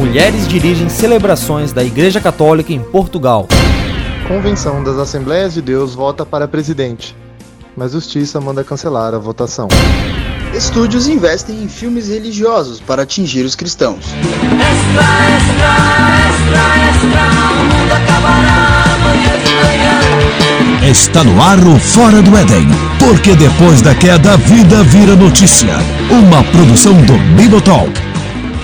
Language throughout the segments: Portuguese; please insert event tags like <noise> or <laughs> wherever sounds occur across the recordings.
Mulheres dirigem celebrações da Igreja Católica em Portugal. Convenção das Assembleias de Deus vota para presidente, mas Justiça manda cancelar a votação. Estúdios investem em filmes religiosos para atingir os cristãos. Extra, extra, extra, extra, o mundo acabará amanhã de manhã. Está no ar o Fora do Éden, porque depois da queda a vida vira notícia. Uma produção do Bibotalk.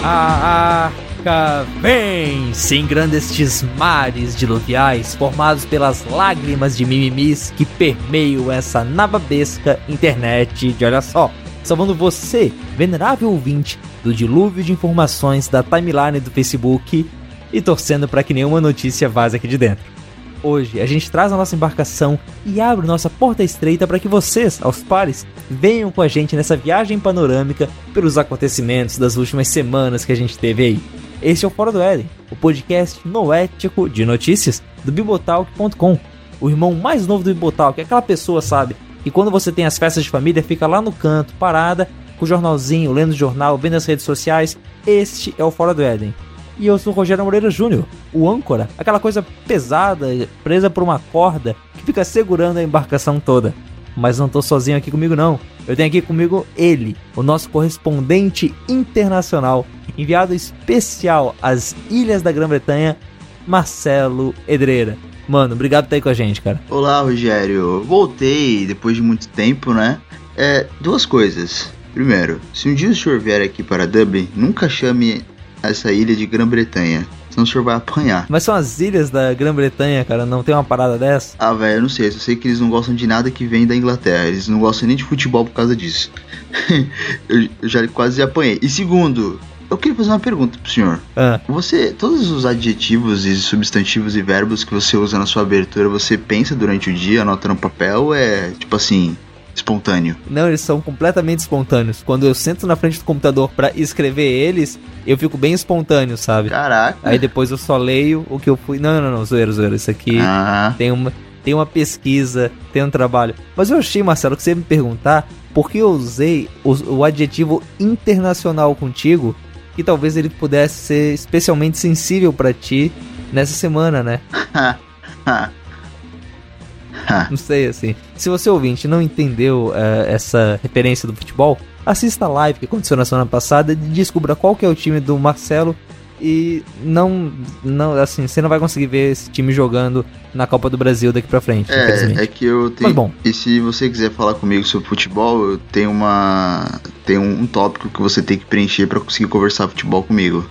A arca vem! Engranda estes mares diluviais formados pelas lágrimas de mimimis que permeiam essa nababesca internet de olha só. Salvando você, venerável ouvinte, do dilúvio de informações da timeline do Facebook e torcendo para que nenhuma notícia vaze aqui de dentro. Hoje a gente traz a nossa embarcação e abre nossa porta estreita para que vocês, aos pares, venham com a gente nessa viagem panorâmica pelos acontecimentos das últimas semanas que a gente teve aí. Este é o Fora do Éden, o podcast noético de notícias do Bibotalk.com. O irmão mais novo do Bibotalk, aquela pessoa, sabe, que quando você tem as festas de família fica lá no canto, parada, com o jornalzinho, lendo o jornal, vendo as redes sociais. Este é o Fora do Éden. E eu sou o Rogério Moreira Júnior, o âncora, aquela coisa pesada, presa por uma corda, que fica segurando a embarcação toda. Mas não tô sozinho aqui comigo não. Eu tenho aqui comigo ele, o nosso correspondente internacional, enviado especial às Ilhas da Grã-Bretanha, Marcelo Edreira. Mano, obrigado por estar aí com a gente, cara. Olá, Rogério. Voltei depois de muito tempo, né? É, duas coisas. Primeiro, se um dia o senhor vier aqui para Dublin, nunca chame essa ilha de Grã-Bretanha. Senão o senhor vai apanhar. Mas são as ilhas da Grã-Bretanha, cara, não tem uma parada dessa? Ah, velho, eu não sei. Eu sei que eles não gostam de nada que vem da Inglaterra. Eles não gostam nem de futebol por causa disso. <laughs> eu, eu já quase apanhei. E segundo, eu queria fazer uma pergunta pro senhor. Ah, Você, todos os adjetivos e substantivos e verbos que você usa na sua abertura, você pensa durante o dia, anota no papel é, tipo assim, espontâneo? não, eles são completamente espontâneos. Quando eu sento na frente do computador pra escrever eles, eu fico bem espontâneo, sabe? Caraca. Aí depois eu só leio o que eu fui. Não, não, não, zoeira, zoeira. Isso aqui Ah, tem uma. Tem uma pesquisa, tem um trabalho. Mas eu achei, Marcelo, que você ia me perguntar por que eu usei o, o adjetivo internacional contigo, que talvez ele pudesse ser especialmente sensível pra ti nessa semana, né? <laughs> Não sei, assim. Se você ouvinte não entendeu eh, essa referência do futebol, assista a live que aconteceu na semana passada e descubra qual que é o time do Marcelo. E não, não, assim, você não vai conseguir ver esse time jogando na Copa do Brasil daqui pra frente, é, é que eu tenho. Mas bom. E se você quiser falar comigo sobre futebol, eu tenho uma. Tem um tópico que você tem que preencher pra conseguir conversar futebol comigo.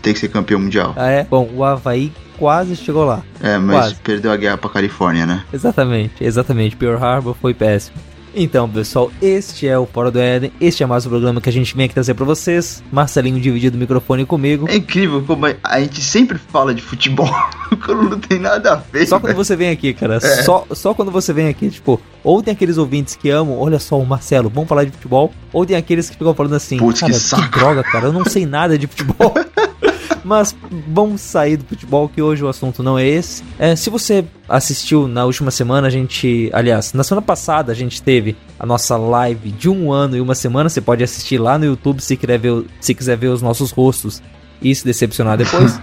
Você tem que ser campeão mundial. Ah, é? Bom, o Havaí quase chegou lá. É, mas Quase. perdeu a guerra pra Califórnia, né? Exatamente, exatamente. Pearl Harbor foi péssimo. Então, pessoal, este é o Fora do Éden. Este é mais um programa que a gente vem aqui trazer pra vocês. Marcelinho dividido o microfone comigo. É incrível como a gente sempre fala de futebol <laughs> quando não tem nada a ver. Só quando velho. você vem aqui, cara. É. Só, só quando você vem aqui, tipo, ou tem aqueles ouvintes que amam, olha só, o Marcelo, vamos falar de futebol, ou tem aqueles que ficam falando assim, Putz, que saco." droga, cara, eu não sei nada de futebol. <laughs> Mas vamos sair do futebol, que hoje o assunto não é esse. É, se você assistiu na última semana, a gente. Aliás, na semana passada a gente teve a nossa live de um ano e uma semana. Você pode assistir lá no YouTube se quiser ver, se quiser ver os nossos rostos e se decepcionar depois.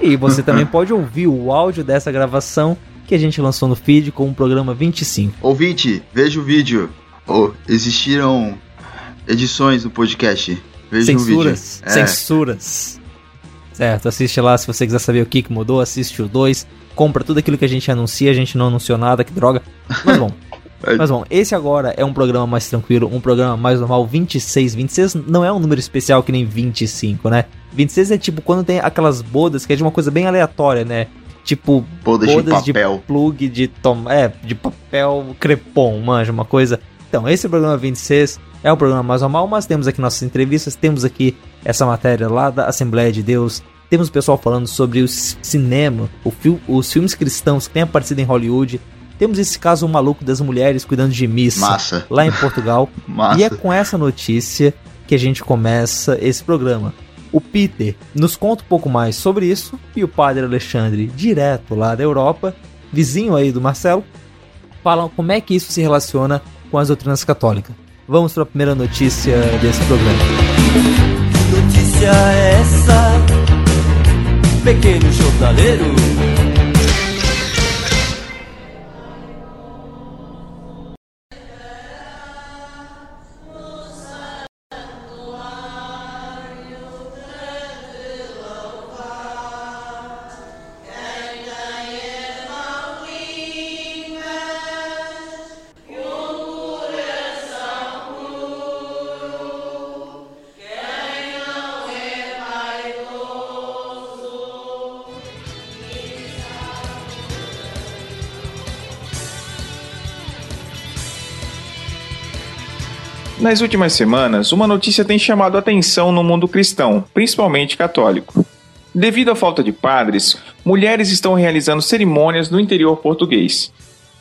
E você também pode ouvir o áudio dessa gravação que a gente lançou no feed com o programa 25. Ouvinte, veja o vídeo. Oh, existiram edições do podcast. Veja Censuras. o vídeo. É. Censuras. Certo, assiste lá se você quiser saber o que, que mudou, assiste o 2. Compra tudo aquilo que a gente anuncia, a gente não anunciou nada, que droga. Mas bom. <laughs> Mas bom, esse agora é um programa mais tranquilo, um programa mais normal, 26. 26 não é um número especial que nem 25, né? 26 é tipo quando tem aquelas bodas que é de uma coisa bem aleatória, né? Tipo, Bodas de bodas de papel. plug de tom, é, de papel crepom, manja, uma coisa. Então, esse é programa 26 é o programa mais normal, mas temos aqui nossas entrevistas, temos aqui essa matéria lá da Assembleia de Deus, temos o pessoal falando sobre o cinema, o fil- os filmes cristãos que têm aparecido em Hollywood. Temos esse caso maluco das mulheres cuidando de missa Massa. lá em Portugal. <laughs> Massa. E é com essa notícia que a gente começa esse programa. O Peter nos conta um pouco mais sobre isso e o padre Alexandre, direto lá da Europa, vizinho aí do Marcelo, falam como é que isso se relaciona com as doutrinas católicas. Vamos para a primeira notícia desse programa essa, pequeno jornaleiro? Nas últimas semanas, uma notícia tem chamado atenção no mundo cristão, principalmente católico. Devido à falta de padres, mulheres estão realizando cerimônias no interior português.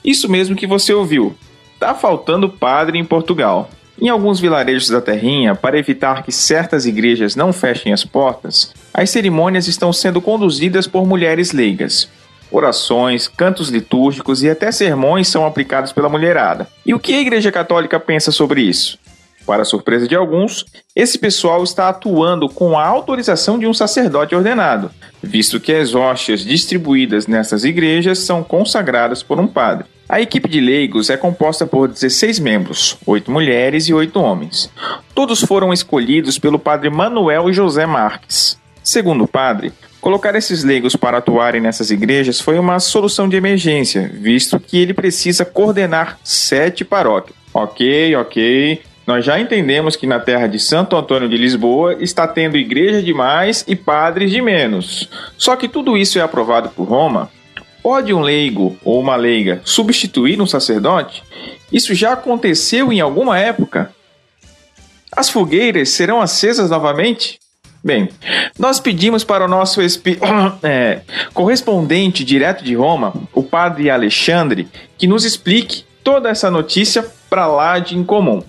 Isso mesmo que você ouviu. Tá faltando padre em Portugal. Em alguns vilarejos da terrinha, para evitar que certas igrejas não fechem as portas, as cerimônias estão sendo conduzidas por mulheres leigas. Orações, cantos litúrgicos e até sermões são aplicados pela mulherada. E o que a Igreja Católica pensa sobre isso? Para surpresa de alguns, esse pessoal está atuando com a autorização de um sacerdote ordenado, visto que as hóstias distribuídas nessas igrejas são consagradas por um padre. A equipe de leigos é composta por 16 membros, 8 mulheres e 8 homens. Todos foram escolhidos pelo padre Manuel José Marques. Segundo o padre, colocar esses leigos para atuarem nessas igrejas foi uma solução de emergência, visto que ele precisa coordenar sete paróquias. Ok, ok. Nós já entendemos que na terra de Santo Antônio de Lisboa está tendo igreja de mais e padres de menos. Só que tudo isso é aprovado por Roma. Pode um leigo ou uma leiga substituir um sacerdote? Isso já aconteceu em alguma época? As fogueiras serão acesas novamente? Bem, nós pedimos para o nosso espi... <coughs> é, correspondente direto de Roma, o padre Alexandre, que nos explique toda essa notícia para lá de incomum.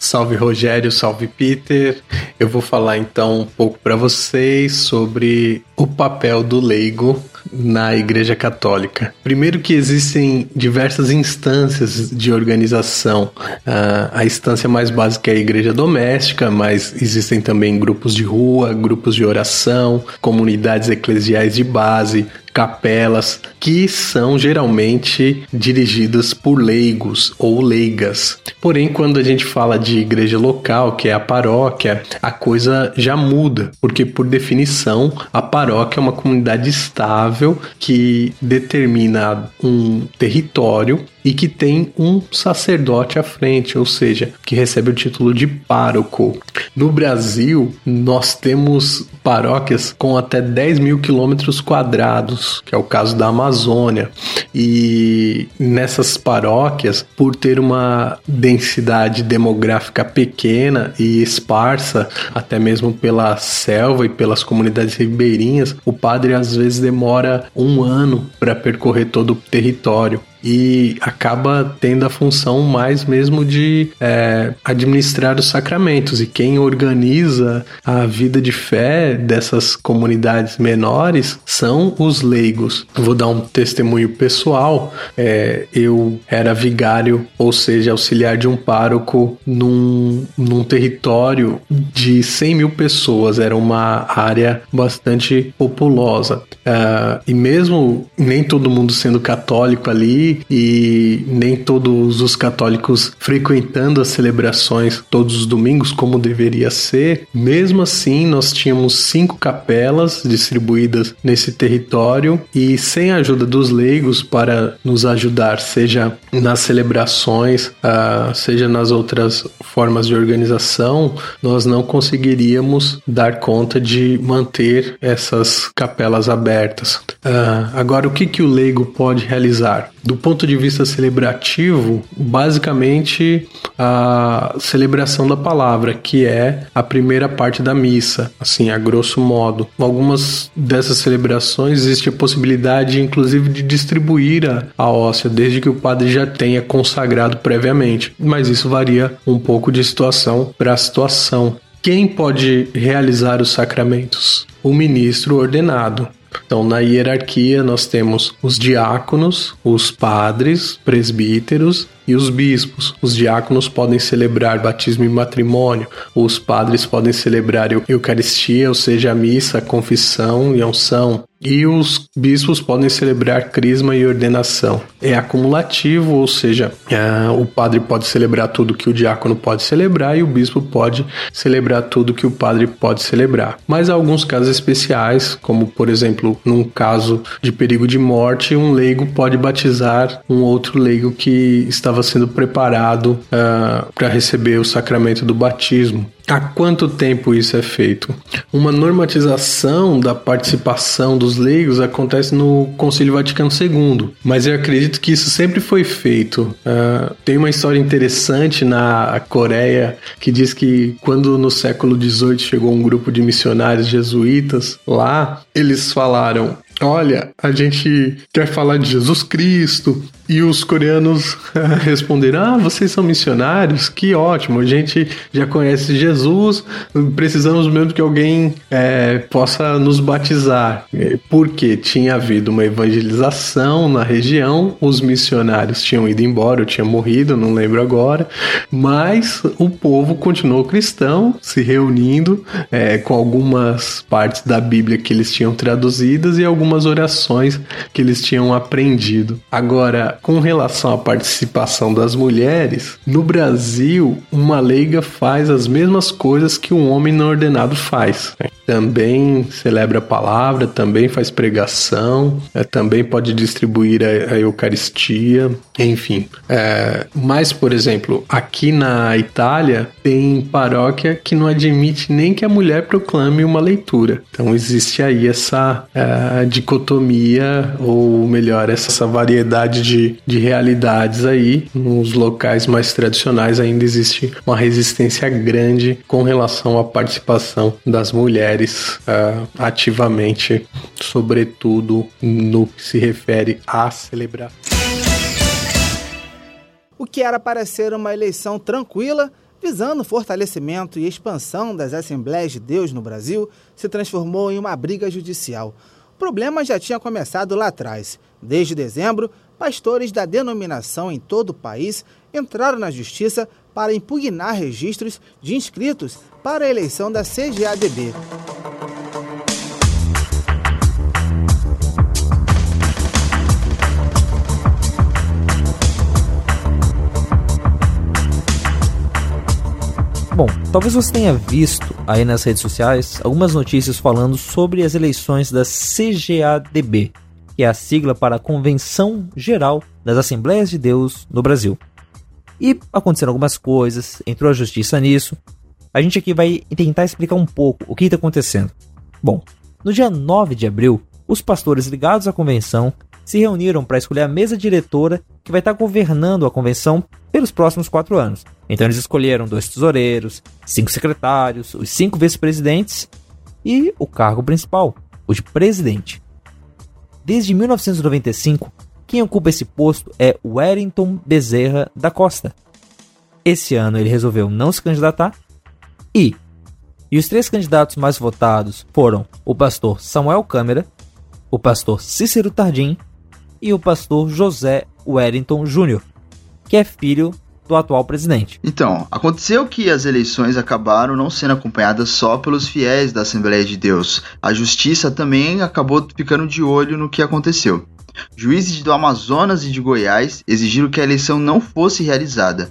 Salve Rogério, salve Peter. Eu vou falar então um pouco para vocês sobre o papel do leigo na Igreja Católica. Primeiro que existem diversas instâncias de organização. Uh, a instância mais básica é a Igreja Doméstica, mas existem também grupos de rua, grupos de oração, comunidades eclesiais de base, capelas que são geralmente dirigidas por leigos ou leigas. Porém, quando a gente fala de igreja local, que é a paróquia, a coisa já muda, porque por definição a paróquia é uma comunidade estável que determina um território e que tem um sacerdote à frente, ou seja, que recebe o título de pároco. No Brasil, nós temos paróquias com até 10 mil quilômetros quadrados, que é o caso da Amazônia, e nessas paróquias, por ter uma densidade demográfica pequena e esparsa, até mesmo pela selva e pelas comunidades ribeirinhas, o padre às vezes demora um ano para percorrer todo o território e acaba tendo a função mais mesmo de é, administrar os sacramentos. E quem organiza a vida de fé dessas comunidades menores são os leigos. Vou dar um testemunho pessoal. É, eu era vigário, ou seja, auxiliar de um pároco num, num território de 100 mil pessoas. Era uma área bastante populosa. É, e mesmo nem todo mundo sendo católico ali, e nem todos os católicos frequentando as celebrações todos os domingos como deveria ser. Mesmo assim, nós tínhamos cinco capelas distribuídas nesse território e sem a ajuda dos leigos para nos ajudar, seja nas celebrações, uh, seja nas outras formas de organização, nós não conseguiríamos dar conta de manter essas capelas abertas. Uh, agora, o que, que o leigo pode realizar? Do ponto de vista celebrativo, basicamente a celebração da palavra, que é a primeira parte da missa, assim, a grosso modo. Algumas dessas celebrações existe a possibilidade, inclusive, de distribuir a, a hóstia, desde que o padre já tenha consagrado previamente, mas isso varia um pouco de situação para situação. Quem pode realizar os sacramentos? O ministro ordenado. Então, na hierarquia, nós temos os diáconos, os padres, presbíteros e os bispos. Os diáconos podem celebrar batismo e matrimônio, os padres podem celebrar Eucaristia, ou seja, a missa, a confissão e a unção. e os bispos podem celebrar crisma e ordenação. É acumulativo, ou seja, é, o padre pode celebrar tudo que o diácono pode celebrar e o bispo pode celebrar tudo que o padre pode celebrar. Mas há alguns casos especiais, como por exemplo, num caso de perigo de morte, um leigo pode batizar um outro leigo que estava sendo preparado uh, para receber o sacramento do batismo. Há quanto tempo isso é feito? Uma normatização da participação dos leigos acontece no Concílio Vaticano II, mas eu acredito que isso sempre foi feito. Uh, tem uma história interessante na Coreia que diz que quando no século XVIII chegou um grupo de missionários jesuítas lá, eles falaram: Olha, a gente quer falar de Jesus Cristo, e os coreanos <laughs> responderam: Ah, vocês são missionários? Que ótimo, a gente já conhece Jesus, precisamos mesmo que alguém é, possa nos batizar. Porque tinha havido uma evangelização na região, os missionários tinham ido embora, eu tinha morrido, não lembro agora, mas o povo continuou cristão, se reunindo é, com algumas partes da Bíblia que eles tinham traduzidas e algumas orações que eles tinham aprendido. Agora, com relação à participação das mulheres, no Brasil, uma leiga faz as mesmas coisas que um homem não ordenado faz. Também celebra a palavra, também faz pregação, é, também pode distribuir a, a Eucaristia, enfim. É, mas, por exemplo, aqui na Itália tem paróquia que não admite nem que a mulher proclame uma leitura. Então existe aí essa é, dicotomia, ou melhor, essa variedade de de, realidades aí. Nos locais mais tradicionais ainda existe uma resistência grande com relação à participação das mulheres uh, ativamente, sobretudo no que se refere à celebração. O que era para ser uma eleição tranquila, visando o fortalecimento e expansão das Assembleias de Deus no Brasil, se transformou em uma briga judicial. O problema já tinha começado lá atrás. Desde dezembro, pastores da denominação em todo o país entraram na justiça para impugnar registros de inscritos para a eleição da CGADB. Bom, talvez você tenha visto aí nas redes sociais algumas notícias falando sobre as eleições da CGADB, que é a sigla para a Convenção Geral das Assembleias de Deus no Brasil. E aconteceram algumas coisas, entrou a justiça nisso. A gente aqui vai tentar explicar um pouco o que está acontecendo. Bom, no dia 9 de abril, os pastores ligados à convenção se reuniram para escolher a mesa diretora que vai estar governando a convenção pelos próximos quatro anos. Então eles escolheram dois tesoureiros, cinco secretários, os cinco vice-presidentes e o cargo principal, o de presidente. Desde 1995, quem ocupa esse posto é Wellington Bezerra da Costa. Esse ano ele resolveu não se candidatar e e os três candidatos mais votados foram o pastor Samuel Câmara, o pastor Cícero Tardim e o pastor José Wellington Júnior, que é filho do atual presidente. Então, aconteceu que as eleições acabaram não sendo acompanhadas só pelos fiéis da Assembleia de Deus. A justiça também acabou ficando de olho no que aconteceu. Juízes do Amazonas e de Goiás exigiram que a eleição não fosse realizada.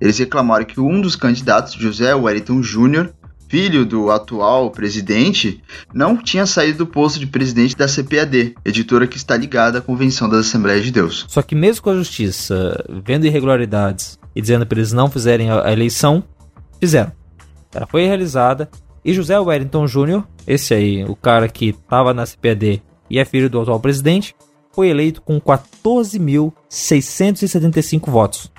Eles reclamaram que um dos candidatos, José Wellington Júnior, filho do atual presidente, não tinha saído do posto de presidente da CPAD, editora que está ligada à Convenção das Assembleias de Deus. Só que mesmo com a justiça vendo irregularidades e dizendo para eles não fizerem a eleição, fizeram. Ela foi realizada e José Wellington Jr., esse aí, o cara que estava na CPD e é filho do atual presidente, foi eleito com 14.675 votos.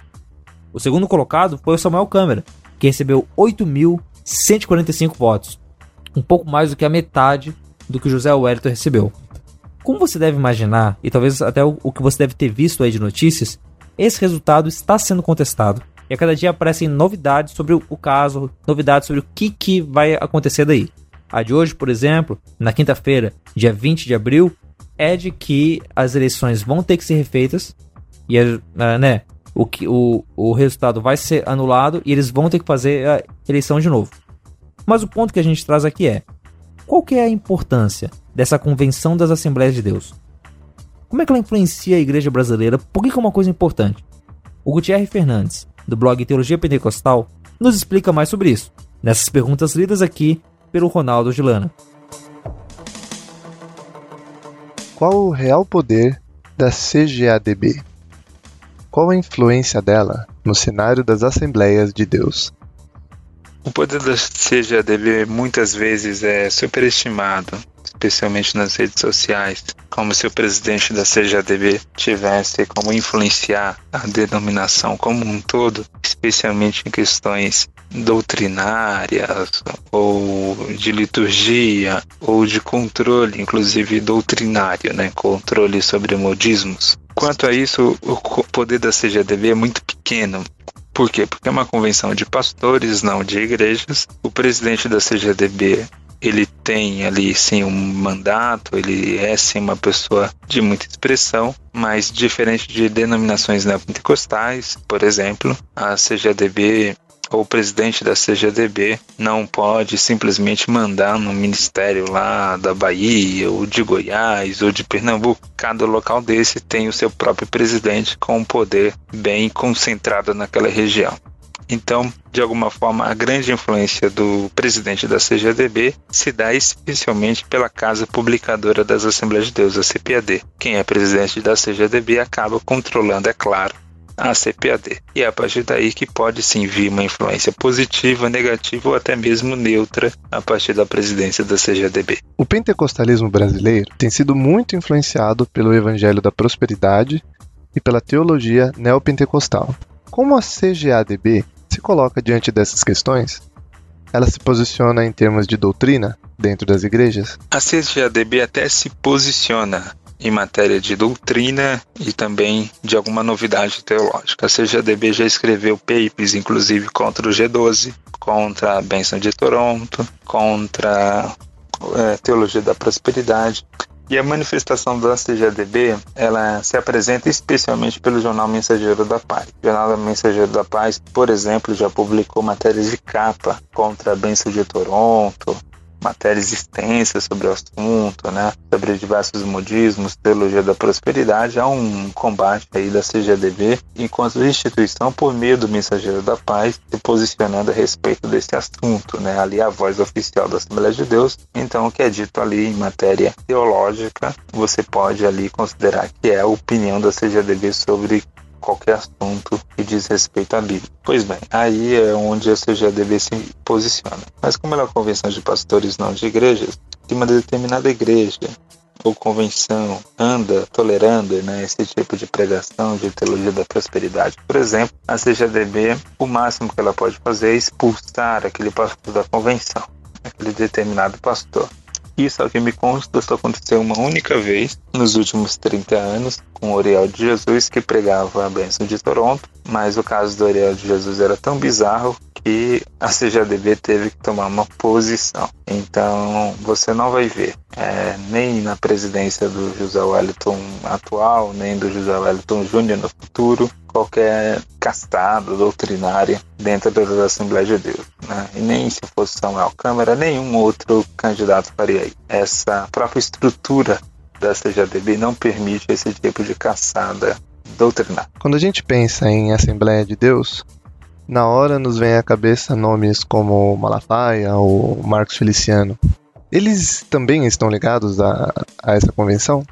O segundo colocado foi o Samuel Câmara, que recebeu 8.145 votos, um pouco mais do que a metade do que José Wellington recebeu. Como você deve imaginar, e talvez até o que você deve ter visto aí de notícias, esse resultado está sendo contestado. E a cada dia aparecem novidades sobre o caso, novidades sobre o que, que vai acontecer daí. A de hoje, por exemplo, na quinta-feira, dia 20 de abril, é de que as eleições vão ter que ser refeitas e né, o, que, o, o resultado vai ser anulado e eles vão ter que fazer a eleição de novo. Mas o ponto que a gente traz aqui é: qual que é a importância dessa convenção das Assembleias de Deus? Como é que ela influencia a igreja brasileira? Por que, que é uma coisa importante? O Gutierre Fernandes, do blog Teologia Pentecostal, nos explica mais sobre isso, nessas perguntas lidas aqui pelo Ronaldo Gilana. Qual o real poder da CGADB? Qual a influência dela no cenário das Assembleias de Deus? O poder da CGADB muitas vezes é superestimado, especialmente nas redes sociais, como se o presidente da CGADB tivesse como influenciar a denominação como um todo, especialmente em questões doutrinárias ou de liturgia ou de controle, inclusive doutrinário, né, controle sobre modismos. Quanto a isso, o poder da CGADB é muito pequeno, por quê? Porque é uma convenção de pastores, não de igrejas. O presidente da CGDB ele tem ali sim um mandato, ele é sim uma pessoa de muita expressão, mas diferente de denominações neopentecostais, por exemplo, a CGDB ou o presidente da CGDB não pode simplesmente mandar no ministério lá da Bahia, ou de Goiás, ou de Pernambuco. Cada local desse tem o seu próprio presidente com um poder bem concentrado naquela região. Então, de alguma forma, a grande influência do presidente da CGDB se dá especialmente pela Casa Publicadora das Assembleias de Deus, a CPAD. Quem é presidente da CGDB acaba controlando, é claro, a CPAD. E é a partir daí que pode sim vir uma influência positiva, negativa ou até mesmo neutra a partir da presidência da CGDB. O pentecostalismo brasileiro tem sido muito influenciado pelo Evangelho da Prosperidade e pela teologia neopentecostal. Como a CGADB se coloca diante dessas questões? Ela se posiciona em termos de doutrina dentro das igrejas? A CGADB até se posiciona em matéria de doutrina e também de alguma novidade teológica. A CGADB já escreveu papers, inclusive, contra o G12, contra a Bênção de Toronto, contra é, Teologia da Prosperidade. E a manifestação da CGADB, ela se apresenta especialmente pelo jornal Mensageiro da Paz. O jornal Mensageiro da Paz, por exemplo, já publicou matérias de capa contra a Bênção de Toronto, matérias extensas sobre o assunto, né? Sobre diversos modismos, teologia da prosperidade, há um combate aí da CGDB enquanto instituição por meio do Mensageiro da Paz se posicionando a respeito desse assunto, né? Ali a voz oficial da Assembleia de Deus. Então, o que é dito ali em matéria teológica, você pode ali considerar que é a opinião da CGDB sobre qualquer assunto que diz respeito à Bíblia. Pois bem, aí é onde a CGADB se posiciona. Mas como ela é uma convenção de pastores não de igrejas, se uma determinada igreja ou convenção anda tolerando né, esse tipo de pregação de teologia da prosperidade. Por exemplo, a CGADB, o máximo que ela pode fazer é expulsar aquele pastor da convenção, aquele determinado pastor. Isso, ao que me consta, só aconteceu uma única vez nos últimos 30 anos com o Oriel de Jesus, que pregava a bênção de Toronto, mas o caso do Oriel de Jesus era tão bizarro que a CGADB teve que tomar uma posição. Então, você não vai ver, é, nem na presidência do José Wellington atual, nem do José Wellington Júnior no futuro, qualquer castado doutrinária dentro das Assembleias de Deus. Né? E nem se fosse Samuel Câmara, nenhum outro candidato faria isso. Essa própria estrutura da CGADB não permite esse tipo de caçada doutrinária. Quando a gente pensa em Assembleia de Deus, na hora nos vem à cabeça nomes como Malafaia ou Marcos Feliciano. Eles também estão ligados a, a essa convenção?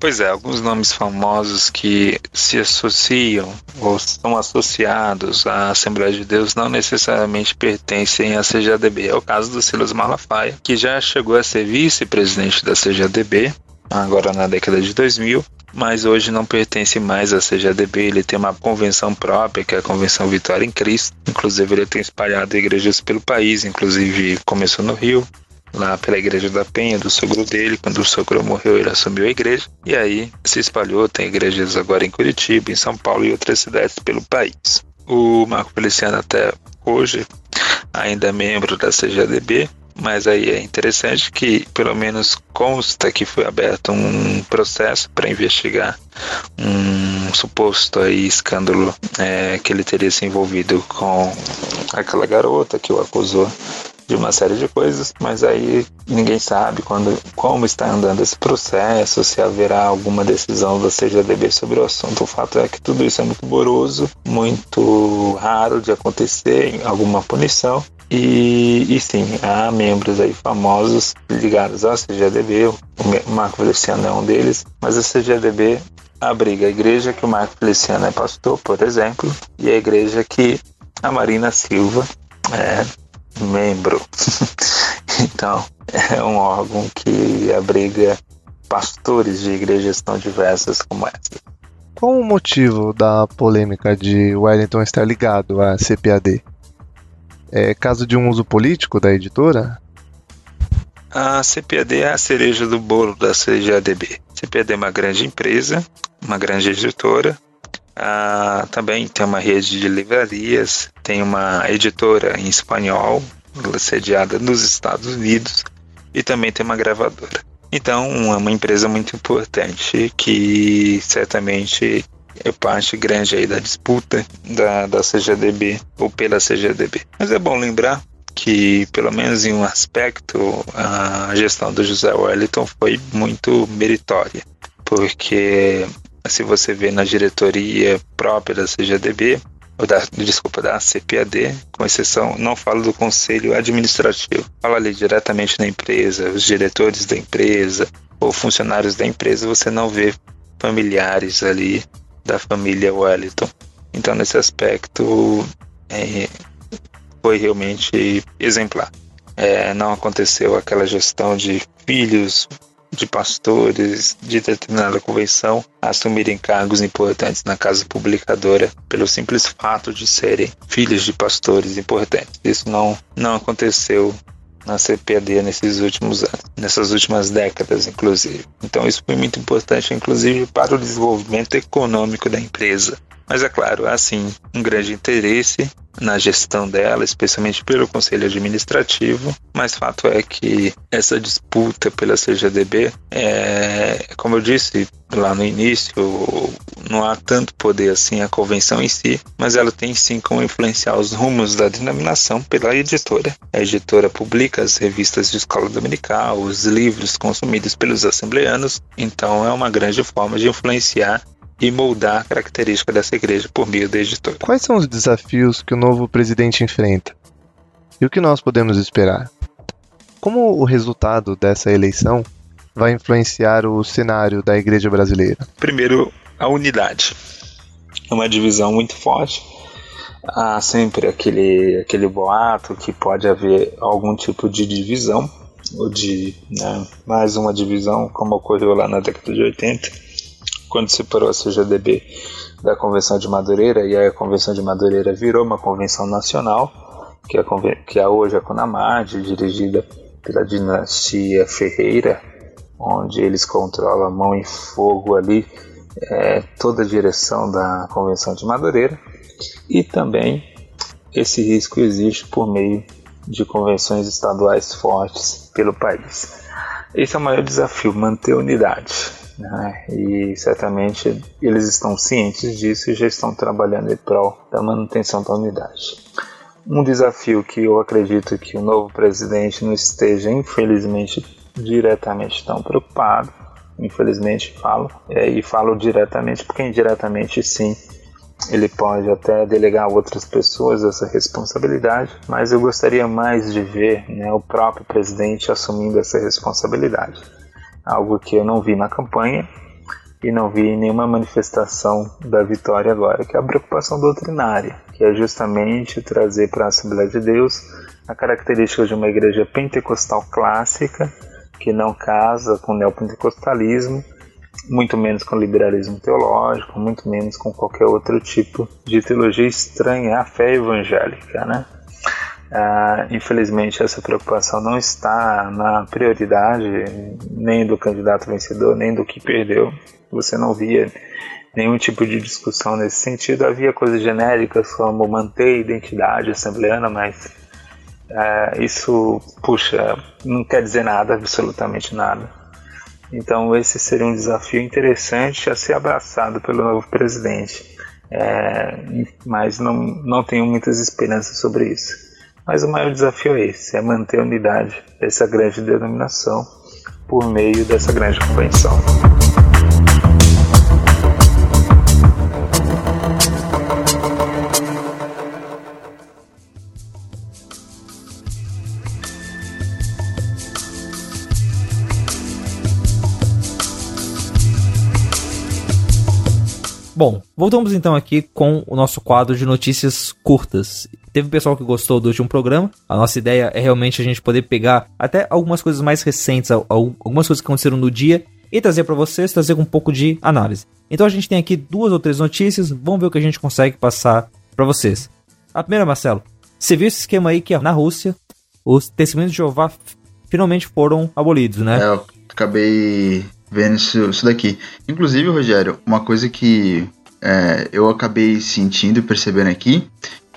Pois é, alguns nomes famosos que se associam ou são associados à Assembleia de Deus não necessariamente pertencem à CGADB. É o caso do Silas Malafaia, que já chegou a ser vice-presidente da CGADB, agora na década de 2000, mas hoje não pertence mais à CGADB. Ele tem uma convenção própria, que é a Convenção Vitória em Cristo. Inclusive, ele tem espalhado igrejas pelo país, inclusive começou no Rio, lá pela igreja da Penha, do sogro dele. Quando o sogro morreu, ele assumiu a igreja. E aí se espalhou, tem igrejas agora em Curitiba, em São Paulo e outras cidades pelo país. O Marco Feliciano até hoje ainda é membro da CGADB, mas aí é interessante que pelo menos consta que foi aberto um processo para investigar um suposto aí escândalo é, que ele teria se envolvido com aquela garota que o acusou de uma série de coisas, mas aí ninguém sabe quando, como está andando esse processo, se haverá alguma decisão da CGDB sobre o assunto. O fato é que tudo isso é muito moroso, muito raro de acontecer, alguma punição. E, e sim, há membros aí famosos ligados à CGDB, o Marco Feliciano é um deles, mas a CGDB abriga a igreja que o Marco Feliciano é pastor, por exemplo, e a igreja que a Marina Silva é membro. <laughs> então, é um órgão que abriga pastores de igrejas tão diversas como essa. Qual o motivo da polêmica de Wellington estar ligado à CPAD? É caso de um uso político da editora? A CPAD é a cereja do bolo da CGADB. A CPAD é uma grande empresa, uma grande editora, ah, também tem uma rede de livrarias, tem uma editora em espanhol, sediada nos Estados Unidos, e também tem uma gravadora. Então, é uma empresa muito importante que certamente é parte grande aí da disputa da, da CGDB ou pela CGDB. Mas é bom lembrar que, pelo menos em um aspecto, a gestão do José Wellington foi muito meritória, porque se você vê na diretoria própria da CGDB, ou da, desculpa, da CPAD, com exceção, não falo do conselho administrativo, fala ali diretamente na empresa, os diretores da empresa ou funcionários da empresa, você não vê familiares ali da família Wellington. Então, nesse aspecto, é, foi realmente exemplar. É, não aconteceu aquela gestão de filhos de pastores de determinada convenção assumirem cargos importantes na casa publicadora pelo simples fato de serem filhos de pastores importantes. Isso não, não aconteceu na CPAD nesses últimos anos, nessas últimas décadas, inclusive. Então isso foi muito importante, inclusive, para o desenvolvimento econômico da empresa. Mas é claro, há sim um grande interesse na gestão dela, especialmente pelo Conselho Administrativo, mas fato é que essa disputa pela CGDB, é, como eu disse lá no início, não há tanto poder assim a convenção em si, mas ela tem sim como influenciar os rumos da denominação pela editora. A editora publica as revistas de escola dominical, os livros consumidos pelos assembleanos, então é uma grande forma de influenciar e moldar a característica dessa igreja por meio da editora. Quais são os desafios que o novo presidente enfrenta? E o que nós podemos esperar? Como o resultado dessa eleição vai influenciar o cenário da igreja brasileira? Primeiro, a unidade. É uma divisão muito forte. Há sempre aquele, aquele boato que pode haver algum tipo de divisão, ou de né, mais uma divisão, como ocorreu lá na década de 80 quando separou a CGDB da Convenção de Madureira, e aí a Convenção de Madureira virou uma convenção nacional, que é, que é hoje a CONAMAD, dirigida pela dinastia Ferreira, onde eles controlam a mão em fogo ali é, toda a direção da Convenção de Madureira, e também esse risco existe por meio de convenções estaduais fortes pelo país. Esse é o maior desafio, manter a unidade né? E certamente eles estão cientes disso e já estão trabalhando em prol da manutenção da unidade. Um desafio que eu acredito que o novo presidente não esteja, infelizmente, diretamente tão preocupado, infelizmente falo, é, e falo diretamente porque indiretamente sim, ele pode até delegar a outras pessoas essa responsabilidade, mas eu gostaria mais de ver né, o próprio presidente assumindo essa responsabilidade algo que eu não vi na campanha e não vi nenhuma manifestação da vitória agora, que é a preocupação doutrinária, que é justamente trazer para a Assembleia de Deus a característica de uma igreja pentecostal clássica, que não casa com o neopentecostalismo, muito menos com liberalismo teológico, muito menos com qualquer outro tipo de teologia estranha à fé evangélica, né? Ah, infelizmente, essa preocupação não está na prioridade nem do candidato vencedor, nem do que perdeu. Você não via nenhum tipo de discussão nesse sentido. Havia coisas genéricas como manter a identidade assembleana, mas ah, isso, puxa, não quer dizer nada, absolutamente nada. Então, esse seria um desafio interessante a ser abraçado pelo novo presidente. É, mas não, não tenho muitas esperanças sobre isso Mas o maior desafio é esse, é manter a unidade dessa grande denominação por meio dessa grande compreensão. Bom, voltamos então aqui com o nosso quadro de notícias curtas. Teve pessoal que gostou do último programa. A nossa ideia é realmente a gente poder pegar até algumas coisas mais recentes, algumas coisas que aconteceram no dia e trazer para vocês, trazer um pouco de análise. Então a gente tem aqui duas ou três notícias, vamos ver o que a gente consegue passar para vocês. A primeira, Marcelo, você viu esse esquema aí que na Rússia os testemunhos de Jeová finalmente foram abolidos, né? É, eu acabei vendo isso, isso daqui. Inclusive, Rogério, uma coisa que é, eu acabei sentindo e percebendo aqui,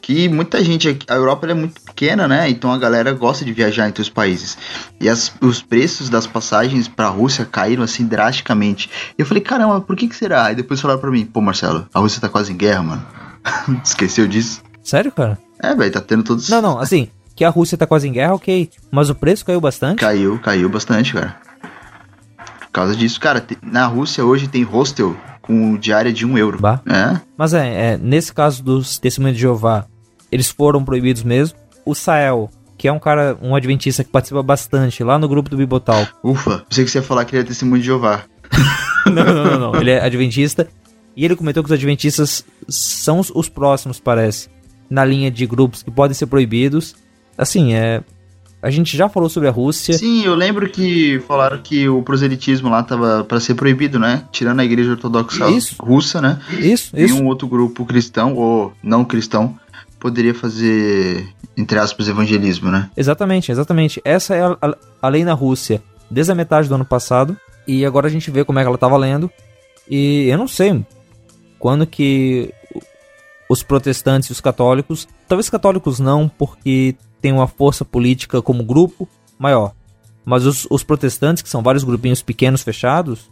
que muita gente, a Europa é muito pequena, né? Então a galera gosta de viajar entre os países. E as, os preços das passagens para a Rússia caíram assim drasticamente. E eu falei, caramba, por que que será? E depois falaram para mim, pô, Marcelo, a Rússia tá quase em guerra, mano. <laughs> Esqueceu disso? Sério, cara? É, velho, tá tendo todos. Não, não, assim, que a Rússia tá quase em guerra, ok. Mas o preço caiu bastante? Caiu, caiu bastante, cara. Por causa disso, cara, na Rússia hoje tem hostel com diária de um euro. Bah. É? Mas é, é, nesse caso dos testemunhos de Jeová, eles foram proibidos mesmo. O Sael, que é um cara, um adventista que participa bastante lá no grupo do Bibotal. <laughs> Ufa, pensei que você ia falar que ele é testemunho de Jeová. <laughs> não, não, não, não. Ele é adventista. E ele comentou que os adventistas são os próximos, parece, na linha de grupos que podem ser proibidos. Assim, é. A gente já falou sobre a Rússia. Sim, eu lembro que falaram que o proselitismo lá tava para ser proibido, né? Tirando a igreja ortodoxa Isso. russa, né? Isso, E isso. um outro grupo cristão ou não cristão poderia fazer, entre aspas, evangelismo, né? Exatamente, exatamente. Essa é a, a- a lei na Rússia desde a metade do ano passado. E agora a gente vê como é que ela tá valendo. E eu não sei quando que os protestantes e os católicos, talvez católicos não, porque tem uma força política como grupo maior. Mas os, os protestantes, que são vários grupinhos pequenos fechados,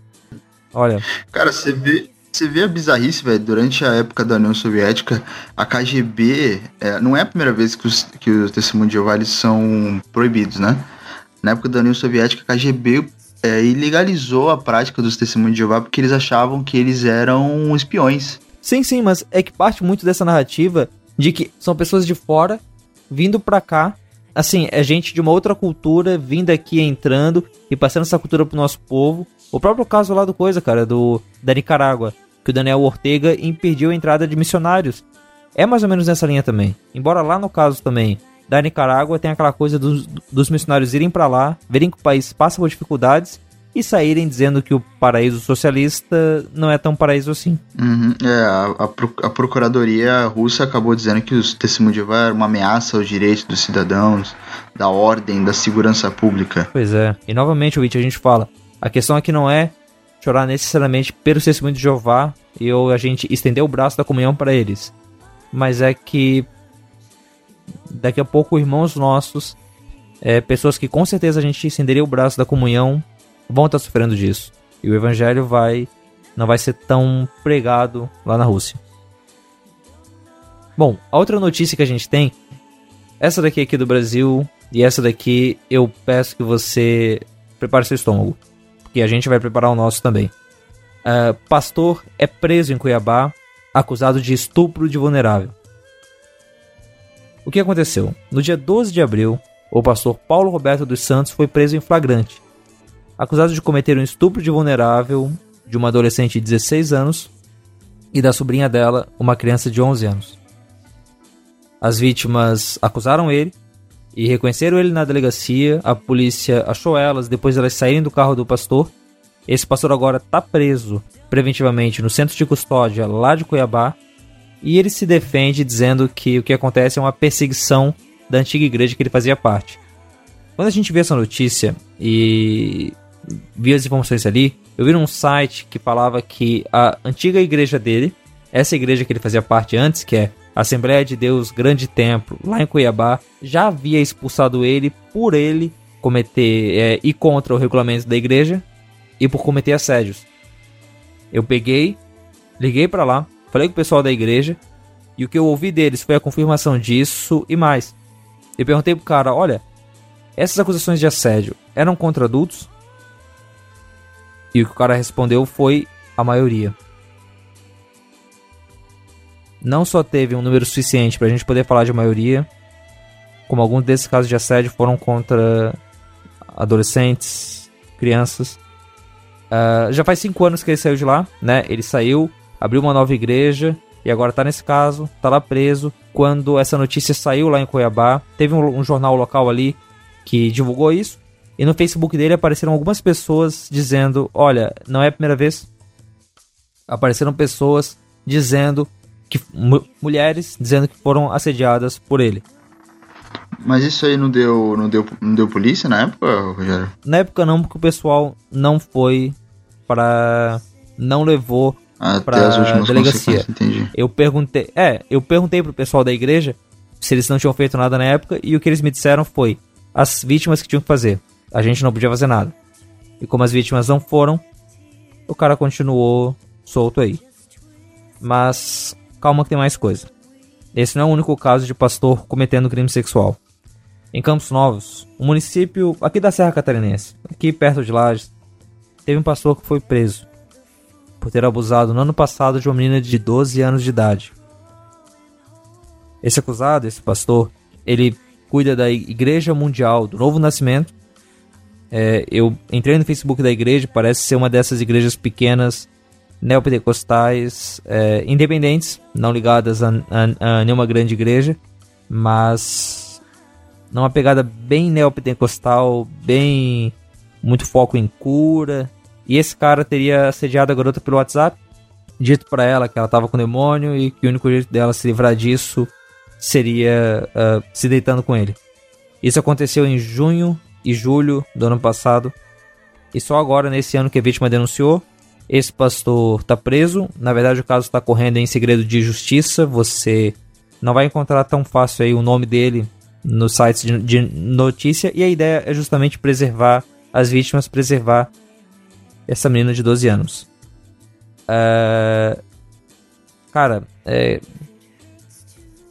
olha, Cara, você vê, você vê a bizarrice, velho. Durante a época da União Soviética, a KGB é, não é a primeira vez que os, que os testemunhos de Jeová são proibidos, né? Na época da União Soviética, a KGB é, ilegalizou a prática dos testemunhos de Jeová porque eles achavam que eles eram espiões. Sim, sim, mas é que parte muito dessa narrativa de que são pessoas de fora vindo pra cá. Assim, é gente de uma outra cultura vindo aqui entrando e passando essa cultura pro nosso povo. O próprio caso lá do coisa, cara, do da Nicarágua, que o Daniel Ortega impediu a entrada de missionários. É mais ou menos nessa linha também. Embora lá no caso também da Nicarágua tem aquela coisa dos, dos missionários irem pra lá, verem que o país passa por dificuldades e saírem dizendo que o paraíso socialista não é tão paraíso assim. Uhum, é, a, a pro- a procuradoria russa acabou dizendo que de Jeová eram uma ameaça aos direitos dos cidadãos, da ordem, da segurança pública. Pois é. E novamente, o a gente fala, a questão aqui não é chorar necessariamente pelos testemunhos de Jeová e ou a gente estender o braço da comunhão para eles. Mas é que daqui a pouco irmãos nossos, é, pessoas que com certeza a gente estenderia o braço da comunhão, vão estar sofrendo disso. E o evangelho vai não vai ser tão pregado lá na Rússia. Bom, a outra notícia que a gente tem, essa daqui aqui do Brasil e essa daqui eu peço que você prepare seu estômago, porque a gente vai preparar o nosso também. Ah, pastor é preso em Cuiabá, acusado de estupro de vulnerável. O que aconteceu? No dia 12 de abril, o pastor Paulo Roberto dos Santos foi preso em flagrante, acusado de cometer um estupro de vulnerável de uma adolescente de 16 anos e da sobrinha dela, uma criança de 11 anos. As vítimas acusaram ele e reconheceram ele na delegacia. A polícia achou elas depois elas saírem do carro do pastor. Esse pastor agora está preso preventivamente no centro de custódia lá de Cuiabá. E ele se defende dizendo que o que acontece é uma perseguição da antiga igreja que ele fazia parte. Quando a gente vê essa notícia e vi as informações ali, eu vi num site que falava que a antiga igreja dele, essa igreja que ele fazia parte antes, que é Assembleia de Deus Grande Templo, lá em Cuiabá, já havia expulsado ele por ele cometer é, ir contra o regulamento da igreja e por cometer assédios. Eu peguei, liguei pra lá, falei com o pessoal da igreja e o que eu ouvi deles foi a confirmação disso e mais. Eu perguntei pro cara, olha, essas acusações de assédio eram contra adultos? E o que o cara respondeu foi a maioria. Não só teve um número suficiente pra gente poder falar de maioria, como alguns desses casos de assédio foram contra adolescentes, crianças. Uh, já faz cinco anos que ele saiu de lá, né? Ele saiu, abriu uma nova igreja e agora tá nesse caso, tá lá preso. Quando essa notícia saiu lá em Cuiabá, teve um, um jornal local ali que divulgou isso. E no Facebook dele apareceram algumas pessoas dizendo: Olha, não é a primeira vez. Apareceram pessoas dizendo que. mulheres dizendo que foram assediadas por ele. Mas isso aí não deu, não deu, não deu polícia na época, Rogério? Na época não, porque o pessoal não foi para não levou para delegacia. Entendi. Eu perguntei, é, eu perguntei pro pessoal da igreja se eles não tinham feito nada na época e o que eles me disseram foi as vítimas que tinham que fazer. A gente não podia fazer nada. E como as vítimas não foram, o cara continuou solto aí. Mas calma que tem mais coisa. Esse não é o único caso de pastor cometendo crime sexual. Em Campos Novos, um município aqui da Serra Catarinense, aqui perto de Lages, teve um pastor que foi preso por ter abusado no ano passado de uma menina de 12 anos de idade. Esse acusado, esse pastor, ele cuida da Igreja Mundial do Novo Nascimento. É, eu entrei no Facebook da igreja, parece ser uma dessas igrejas pequenas neopentecostais é, independentes, não ligadas a, a, a, nenhuma grande igreja, mas numa pegada bem neopentecostal, bem muito foco em cura. E esse cara teria assediado a garota pelo WhatsApp, dito para ela que ela tava com demônio e que o único jeito dela se livrar disso seria uh, se deitando com ele. Isso aconteceu em junho e julho do ano passado. E só agora, nesse ano que a vítima denunciou, esse pastor está preso. Na verdade, o caso está correndo em segredo de justiça. Você não vai encontrar tão fácil aí o nome dele nos sites de, de notícia. E a ideia é justamente preservar as vítimas, preservar essa menina de 12 anos. É... Cara, é...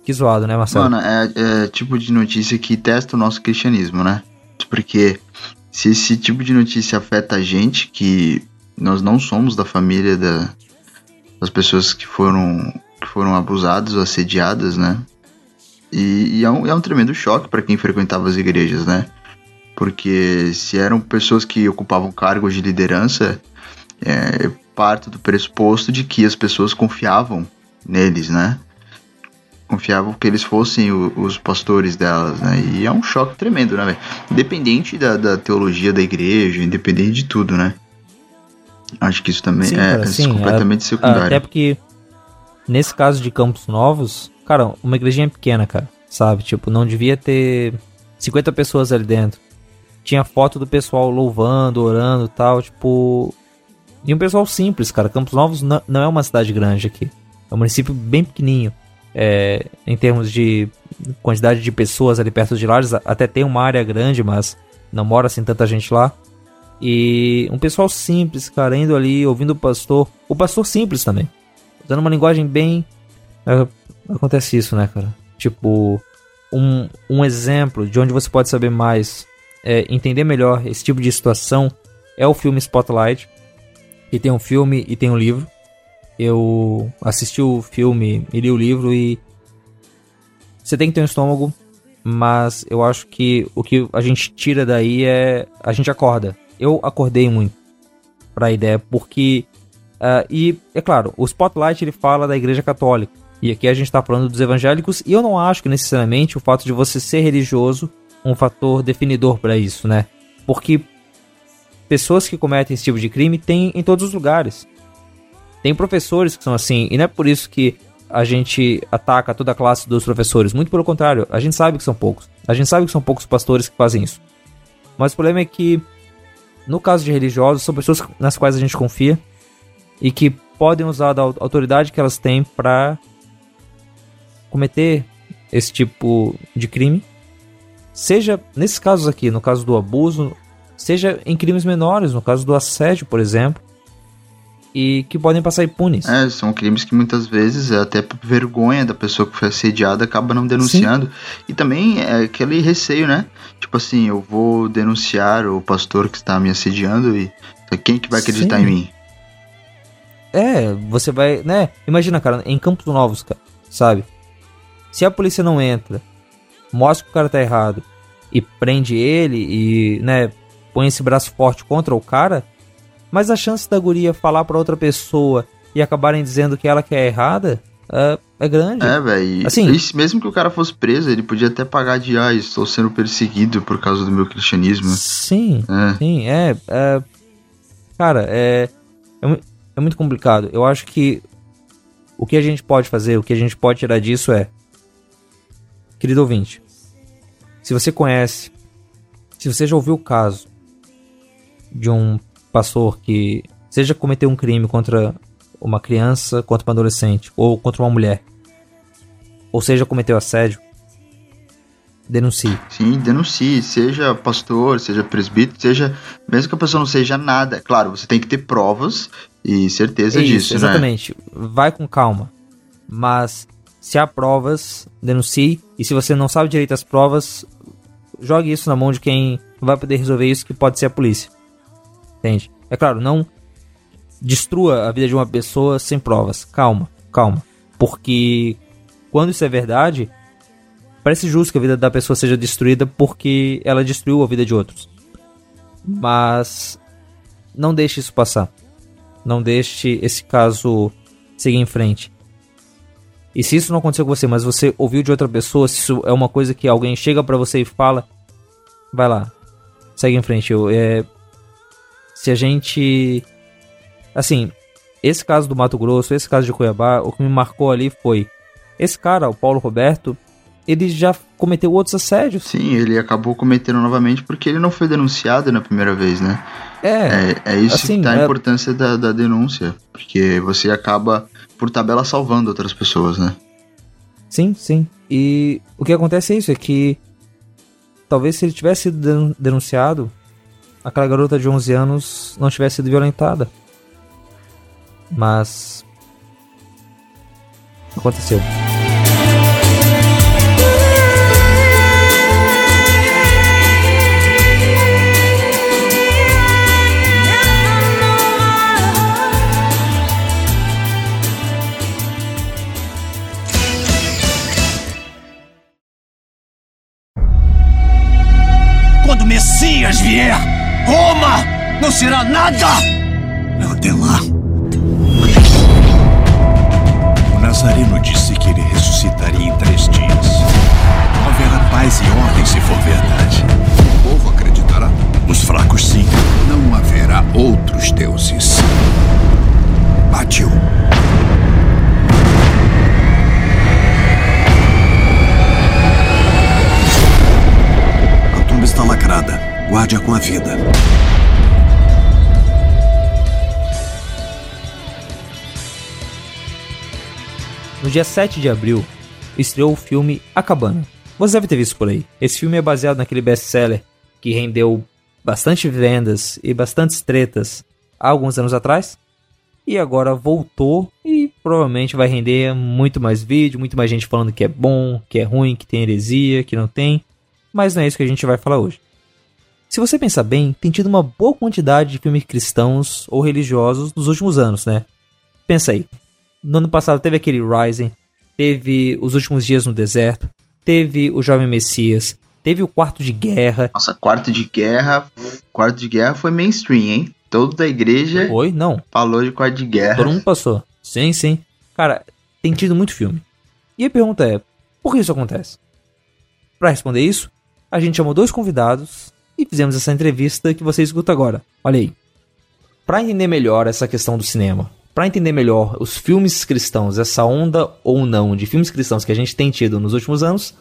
Que zoado, né, Marcelo? Mano, é, é tipo de notícia que testa o nosso cristianismo, né? Porque se esse tipo de notícia afeta a gente, que nós não somos da família da, das pessoas que foram, que foram abusadas ou assediadas, né? E, e é, um, é um tremendo choque para quem frequentava as igrejas, né? Porque se eram pessoas que ocupavam cargos de liderança, é parte do pressuposto de que as pessoas confiavam neles, né? Confiavam que eles fossem o, os pastores delas, né? E é um choque tremendo, né, Independente da, da teologia da igreja, independente de tudo, né? Acho que isso também sim, é, cara, sim, completamente é, secundário. Até porque, nesse caso de Campos Novos, cara, uma igrejinha pequena, cara, sabe? Tipo, não devia ter 50 pessoas ali dentro. Tinha foto do pessoal louvando, orando e tal, tipo. E um pessoal simples, cara. Campos Novos não, não é uma cidade grande aqui. É um município bem pequenininho. É, em termos de quantidade de pessoas ali perto de Lages, até tem uma área grande, mas não mora assim tanta gente lá. E um pessoal simples, cara, indo ali, ouvindo o pastor. O pastor simples também. Usando uma linguagem bem. É, acontece isso, né, cara? Tipo, um, um exemplo de onde você pode saber mais, é, entender melhor esse tipo de situação é o filme Spotlight. Que tem um filme e tem um livro. Eu assisti o filme e li o livro e. Você tem que ter um estômago, mas eu acho que o que a gente tira daí é. A gente acorda eu acordei muito para a ideia, porque. Uh, e, é claro, o Spotlight ele fala da Igreja Católica. E aqui a gente está falando dos evangélicos, e eu não acho que necessariamente o fato de você ser religioso um fator definidor para isso, né? Porque pessoas que cometem esse tipo de crime tem em todos os lugares. Tem professores que são assim, e não é por isso que a gente ataca toda a classe dos professores. Muito pelo contrário, a gente sabe que são poucos. A gente sabe que são poucos pastores que fazem isso. Mas o problema é que no caso de religiosos, são pessoas nas quais a gente confia e que podem usar da autoridade que elas têm para cometer esse tipo de crime. Seja nesses casos aqui, no caso do abuso, seja em crimes menores, no caso do assédio, por exemplo. E que podem passar impunes. É, são crimes que muitas vezes, é até por vergonha da pessoa que foi assediada, acaba não denunciando. E também é aquele receio, né? Tipo assim, eu vou denunciar o pastor que está me assediando e quem que vai acreditar Sim. em mim? É, você vai, né? Imagina, cara, em Campos Novos, cara, sabe? Se a polícia não entra, mostra que o cara tá errado e prende ele e, né, põe esse braço forte contra o cara, mas a chance da guria falar pra outra pessoa e acabarem dizendo que ela que é errada é, é grande. É, velho. Assim- mesmo que o cara fosse preso, ele podia até pagar de, ah, estou sendo perseguido por causa do meu cristianismo. Sim, É. sim, é, é- Cara, é, é, é muito complicado. Eu acho que o que a gente pode fazer, o que a gente pode tirar disso é. Querido ouvinte, se você conhece, se você já ouviu o caso de um pastor que seja cometeu um crime contra uma criança, contra uma adolescente ou contra uma mulher, ou seja, cometeu assédio, denuncie. Sim, denuncie, seja pastor, seja presbítero, seja. Mesmo que a pessoa não seja nada. Claro, você tem que ter provas e certeza Isso, disso, né? exatamente. Vai com calma. Mas se há provas, denuncie. E se você não sabe direito as provas, jogue isso na mão de quem vai poder resolver isso, que pode ser a polícia. Entende? É claro, não destrua a vida de uma pessoa sem provas. Calma, calma. Porque quando isso é verdade, parece justo que a vida da pessoa seja destruída porque ela destruiu a vida de outros. Mas não deixe isso passar. Não deixe esse caso seguir em frente. E se isso não aconteceu com você, mas você ouviu de outra pessoa, se isso é uma coisa que alguém chega pra você e fala, vai lá, segue em frente. Eu, é, se a gente, assim, esse caso do Mato Grosso, esse caso de Cuiabá, o que me marcou ali foi esse cara, o Paulo Roberto, ele já cometeu outros assédios. Sim, ele acabou cometendo novamente porque ele não foi denunciado na primeira vez, né? É, É, é isso assim, que tá a é- importância da, da denúncia. Porque você acaba, por tabela, salvando outras pessoas, né? Sim, sim. E o que acontece é isso, é que talvez se ele tivesse sido den- denunciado, aquela garota de 11 anos não tivesse sido violentada. Mas aconteceu. Quando Messias vier, Roma não será nada! Até lá. O Nazareno disse que ele ressuscitaria em três dias. Haverá paz e ordem se for verdade. O povo acreditará? Os fracos, sim. Não haverá outros deuses. Batiu. A tumba está lacrada. Guarde-a com a vida. No dia 7 de abril, estreou o filme A Cabana. Você deve ter visto por aí. Esse filme é baseado naquele best-seller que rendeu bastante vendas e bastantes tretas há alguns anos atrás. E agora voltou e provavelmente vai render muito mais vídeo, muito mais gente falando que é bom, que é ruim, que tem heresia, que não tem. Mas não é isso que a gente vai falar hoje. Se você pensar bem, tem tido uma boa quantidade de filmes cristãos ou religiosos nos últimos anos, né? Pensa aí. No ano passado teve aquele Rising, teve Os Últimos Dias no Deserto, teve O Jovem Messias, teve o Quarto de Guerra. Nossa, quarto de guerra. Quarto de guerra foi mainstream, hein? Todo da igreja Oi? Não. falou de quarto de guerra. Todo mundo passou. Sim, sim. Cara, tem tido muito filme. E a pergunta é, por que isso acontece? Pra responder isso, a gente chamou dois convidados e fizemos essa entrevista que você escuta agora. Olha aí. Pra entender melhor essa questão do cinema, pra entender melhor os filmes cristãos, essa onda ou não de filmes cristãos que a gente tem tido nos últimos anos,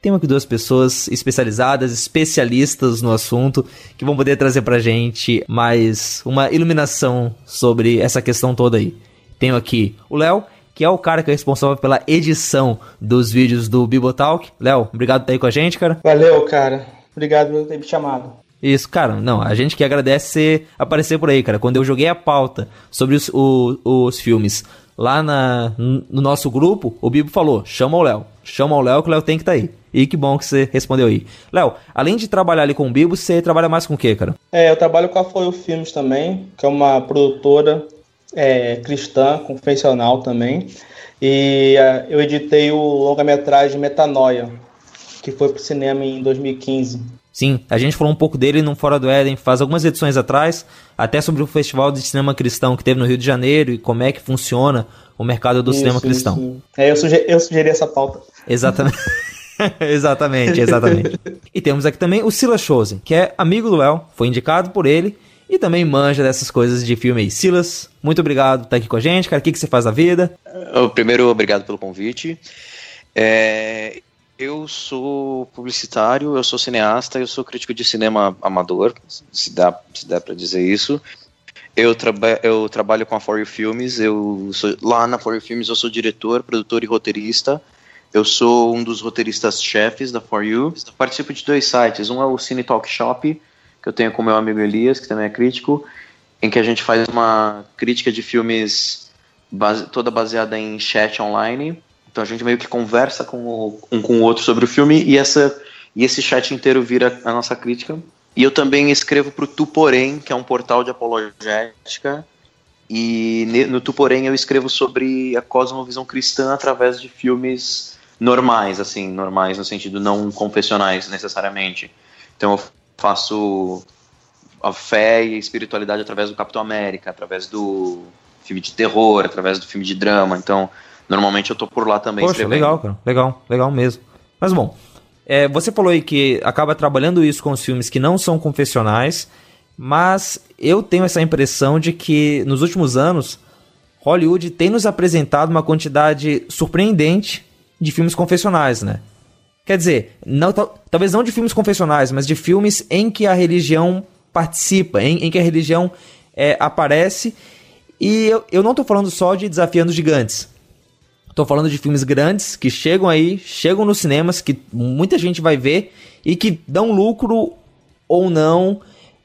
temos aqui duas pessoas especializadas, especialistas no assunto, que vão poder trazer pra gente mais uma iluminação sobre essa questão toda aí. Tenho aqui o Léo, que é o cara que é responsável pela edição dos vídeos do Bibotalk. Léo, obrigado por estar aí com a gente, cara. Valeu, cara. Obrigado por ter me chamado. Isso, cara, não, a gente que agradece você aparecer por aí, cara. Quando eu joguei a pauta sobre os, o- os filmes lá na, no nosso grupo, o Bibo falou: chama o Léo, chama o Léo que o Léo tem que estar aí. E que bom que você respondeu aí. Léo, além de trabalhar ali com o Bibo, você trabalha mais com o quê, cara? É, eu trabalho com a Foil Filmes também, que é uma produtora é, cristã, confessional também. E é, eu editei o longa-metragem Metanoia, que foi pro cinema em 2015. Sim, a gente falou um pouco dele no Fora do Éden faz algumas edições atrás, até sobre o Festival de Cinema Cristão que teve no Rio de Janeiro e como é que funciona o mercado do Isso, cinema cristão. isso. É, eu, suge- eu sugeri essa pauta. Exatamente. <laughs> exatamente, exatamente. E temos aqui também o Silas Chosen, que é amigo do Léo, foi indicado por ele e também manja dessas coisas de filme aí. Silas, muito obrigado por estar aqui com a gente, cara. O que, que você faz da vida? Primeiro, obrigado pelo convite. É, eu sou publicitário, eu sou cineasta, eu sou crítico de cinema amador, se dá, se dá para dizer isso. Eu, traba eu trabalho com a For You Filmes, eu sou, lá na For You Filmes eu sou diretor, produtor e roteirista. Eu sou um dos roteiristas-chefes da For You. Participo de dois sites, um é o Cine Talk Shop, que eu tenho com meu amigo Elias, que também é crítico, em que a gente faz uma crítica de filmes base- toda baseada em chat online. Então a gente meio que conversa com o, um com o outro sobre o filme e essa e esse chat inteiro vira a nossa crítica. E eu também escrevo para o Tuporém, que é um portal de apologética. E no Tuporém eu escrevo sobre a cosmovisão cristã através de filmes normais, assim, normais no sentido não confessionais necessariamente. Então eu faço a fé e a espiritualidade através do Capitão América, através do filme de terror, através do filme de drama. Então, normalmente eu tô por lá também Poxa, escrevendo. legal, cara. Legal, legal mesmo. Mas bom, é, você falou aí que acaba trabalhando isso com os filmes que não são confessionais, mas eu tenho essa impressão de que nos últimos anos Hollywood tem nos apresentado uma quantidade surpreendente de filmes confessionais, né? Quer dizer, não, tal- talvez não de filmes confessionais, mas de filmes em que a religião participa, em, em que a religião é, aparece. E eu, eu não tô falando só de Desafiando os Gigantes. Tô falando de filmes grandes que chegam aí, chegam nos cinemas, que muita gente vai ver e que dão lucro ou não.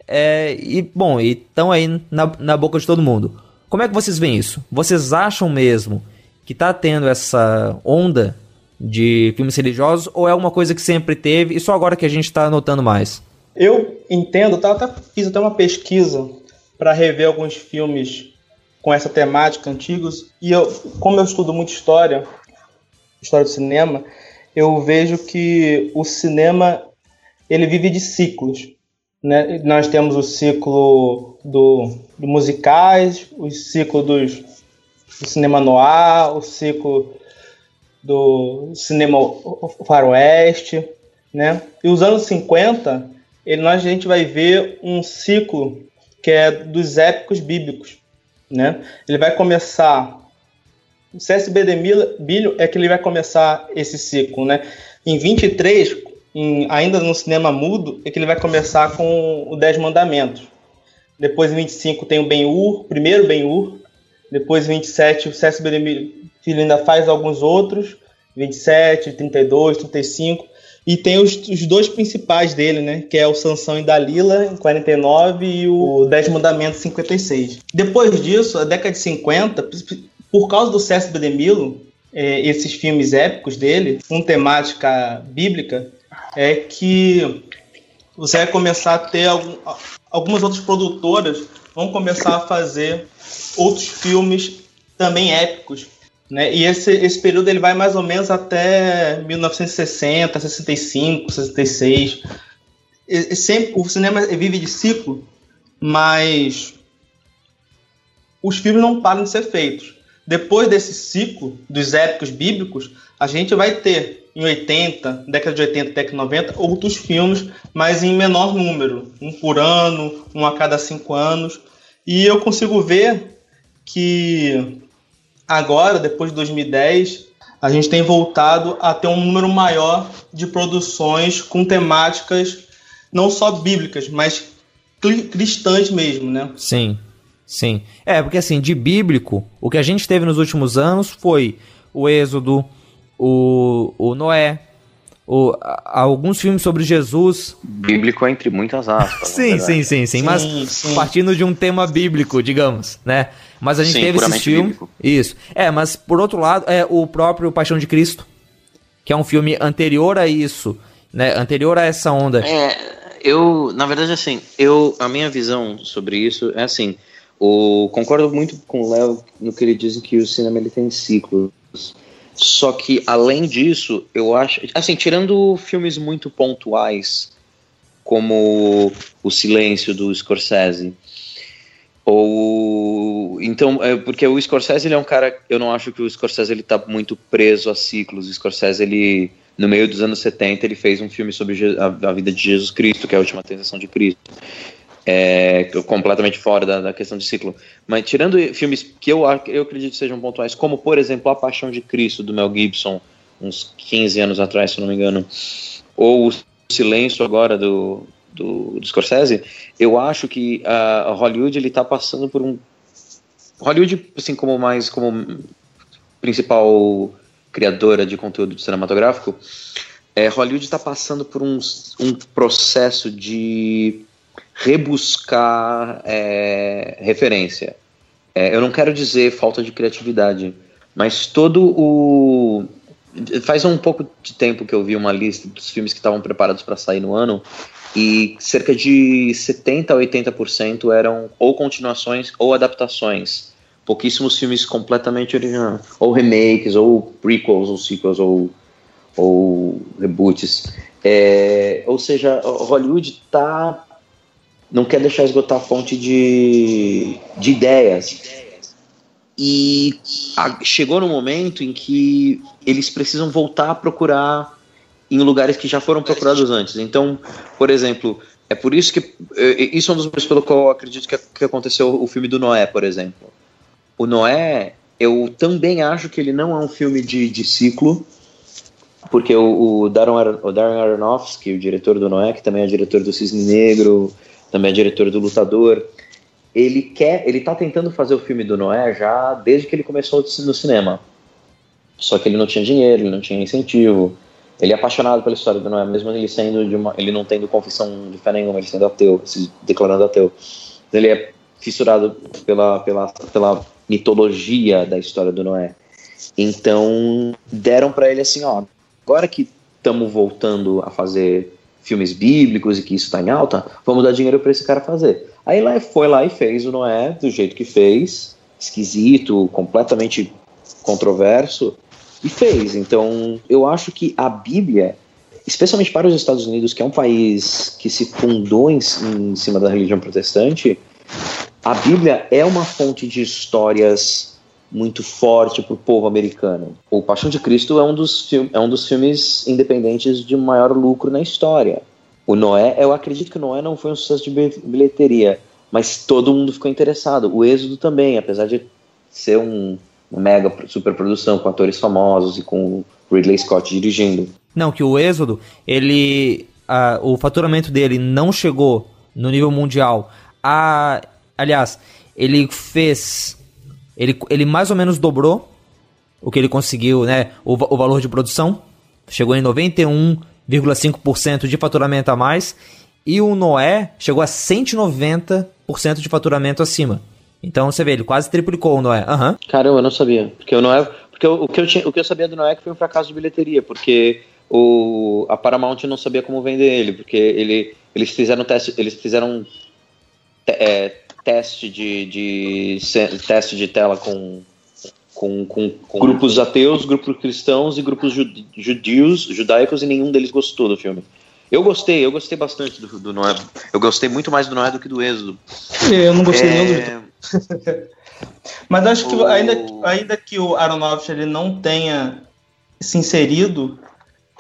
é, e, bom, estão aí na, na boca de todo mundo. Como é que vocês veem isso? Vocês acham mesmo que tá tendo essa onda de filmes religiosos ou é uma coisa que sempre teve e só agora que a gente tá notando mais? Eu entendo, tá, até, fiz até uma pesquisa para rever alguns filmes com essa temática antigos e eu, como eu estudo muito história, história do cinema, eu vejo que o cinema ele vive de ciclos, né? Nós temos o ciclo do, do musicais, o ciclo dos, do cinema noir, o ciclo do cinema faroeste, né? E os anos 50, ele, nós, a gente vai ver um ciclo que é dos épicos bíblicos, né? Ele vai começar o CSB de Bilho é que ele vai começar esse ciclo, né? Em 23, em, ainda no cinema mudo, é que ele vai começar com o Dez Mandamentos. Depois, em 25, tem o Ben-Hur, primeiro Ben-Hur. Depois, em 27, o CSB de Filho ainda faz alguns outros. 27, 32, 35. E tem os, os dois principais dele, né? Que é o Sansão e Dalila, em 49, e o Dez Mandamentos, em 56. Depois disso, a década de 50, por causa do César de Milo, é, esses filmes épicos dele, com temática bíblica, é que você vai começar a ter algum, algumas outras produtoras vão começar a fazer outros filmes também épicos. Né? E esse, esse período ele vai mais ou menos até 1960, 65, 66. E, sempre, o cinema vive de ciclo, mas os filmes não param de ser feitos. Depois desse ciclo dos épicos bíblicos, a gente vai ter em 80, década de 80, década de 90, outros filmes, mas em menor número, um por ano, um a cada cinco anos. E eu consigo ver que agora, depois de 2010, a gente tem voltado a ter um número maior de produções com temáticas não só bíblicas, mas cristãs mesmo, né? Sim. Sim. É, porque assim, de bíblico, o que a gente teve nos últimos anos foi o Êxodo, o, o Noé, o, a- alguns filmes sobre Jesus. Bíblico entre muitas aspas. Sim, sim, verdade. sim, sim, mas Sim, sim. partindo de um tema bíblico, digamos, né? Mas a gente Sim, teve esse filme. bíblico. Isso. É, mas por outro lado, é o próprio Paixão de Cristo, que é um filme anterior a isso, né? Anterior a essa onda. É, eu, na verdade, assim, eu, a minha visão sobre isso é assim, o, concordo muito com o Léo no que ele diz que o cinema ele tem ciclos. Só que, além disso, eu acho, assim, tirando filmes muito pontuais, como O Silêncio do Scorsese, ou então é porque o Scorsese ele é um cara eu não acho que o Scorsese ele tá muito preso a ciclos. O Scorsese ele no meio dos anos 70 ele fez um filme sobre a, a vida de Jesus Cristo que é a última tentação de Cristo. É completamente fora da, da questão de ciclo. Mas tirando filmes que eu eu acredito sejam pontuais como por exemplo a Paixão de Cristo do Mel Gibson uns 15 anos atrás se não me engano ou o Silêncio agora do do, do Scorsese, eu acho que a Hollywood ele tá passando por um Hollywood assim como mais como principal criadora de conteúdo cinematográfico, é, Hollywood está passando por um, um processo de rebuscar é, referência. É, eu não quero dizer falta de criatividade, mas todo o faz um pouco de tempo que eu vi uma lista dos filmes que estavam preparados para sair no ano e cerca de 70 a 80% eram ou continuações ou adaptações. Pouquíssimos filmes completamente originais, ou remakes, ou prequels, ou sequels, ou, ou reboots. É, ou seja, Hollywood tá não quer deixar esgotar a fonte de, de ideias. E a- chegou no momento em que eles precisam voltar a procurar em lugares que já foram procurados antes. Então, por exemplo, é por isso que eh, isso é um dos motivos pelo qual eu acredito que, que aconteceu o filme do Noé, por exemplo. O Noé, eu também acho que ele não é um filme de, de ciclo, porque o, o, Darren, o Darren Aronofsky, o diretor do Noé, que também é diretor do Cisne Negro, também é diretor do Lutador, ele quer, ele tá tentando fazer o filme do Noé já desde que ele começou no cinema. Só que ele não tinha dinheiro, ele não tinha incentivo. Ele é apaixonado pela história do Noé, mesmo ele sendo de uma, ele não tendo confissão de fé nenhuma, ele sendo ateu, se declarando ateu. Ele é fissurado pela, pela, pela mitologia da história do Noé. Então deram para ele assim, ó, agora que estamos voltando a fazer filmes bíblicos e que isso está em alta, vamos dar dinheiro para esse cara fazer. Aí lá foi lá e fez o Noé do jeito que fez, esquisito, completamente controverso, e fez. Então, eu acho que a Bíblia, especialmente para os Estados Unidos, que é um país que se fundou em, em cima da religião protestante, a Bíblia é uma fonte de histórias muito forte para o povo americano. O Paixão de Cristo é um, dos é um dos filmes independentes de maior lucro na história. O Noé, eu acredito que o Noé não foi um sucesso de bil- bilheteria, mas todo mundo ficou interessado. O Êxodo também, apesar de ser um, uma mega superprodução com atores famosos e com Ridley Scott dirigindo. Não, que o Êxodo, ele. o faturamento dele não chegou no nível mundial. A, aliás, ele fez. Ele, ele mais ou menos dobrou o que ele conseguiu, né? O, o valor de produção. Chegou em 91,5% de faturamento a mais. E o Noé chegou a 190% de faturamento acima. Então você vê, ele quase triplicou o Noé. Aham. Caramba, eu não sabia. Porque o Noé. Porque o, o que eu tinha, o que eu sabia do Noé é que foi um fracasso de bilheteria, porque o, a Paramount não sabia como vender ele, porque ele, eles fizeram teste, eles fizeram é, teste de, de teste de tela com, com, com, com grupos ateus, grupos cristãos e grupos ju- judios, judaicos, e nenhum deles gostou do filme. Eu gostei, eu gostei bastante do, do Noé. Eu gostei muito mais do Noé do que do Êxodo. Eu não gostei É, <laughs> Mas acho que O- ainda, ainda que o Aronofsky ele não tenha se inserido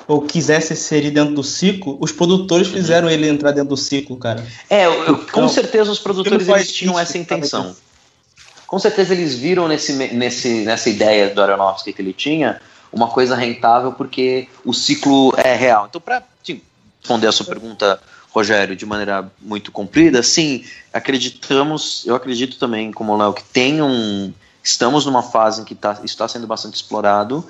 ou quisesse se inserir dentro do ciclo, os produtores fizeram ele entrar dentro do ciclo, cara. É, eu- eu- com Então, certeza os produtores eles tinham essa intenção. Com certeza eles viram nesse, nesse, nessa ideia do Aronofsky que ele tinha uma coisa rentável porque o ciclo é real. Então, para responder a sua pergunta, Rogério, de maneira muito comprida, sim, acreditamos, eu acredito também, como o Léo, que tem um. Estamos numa fase em que tá, isso está sendo bastante explorado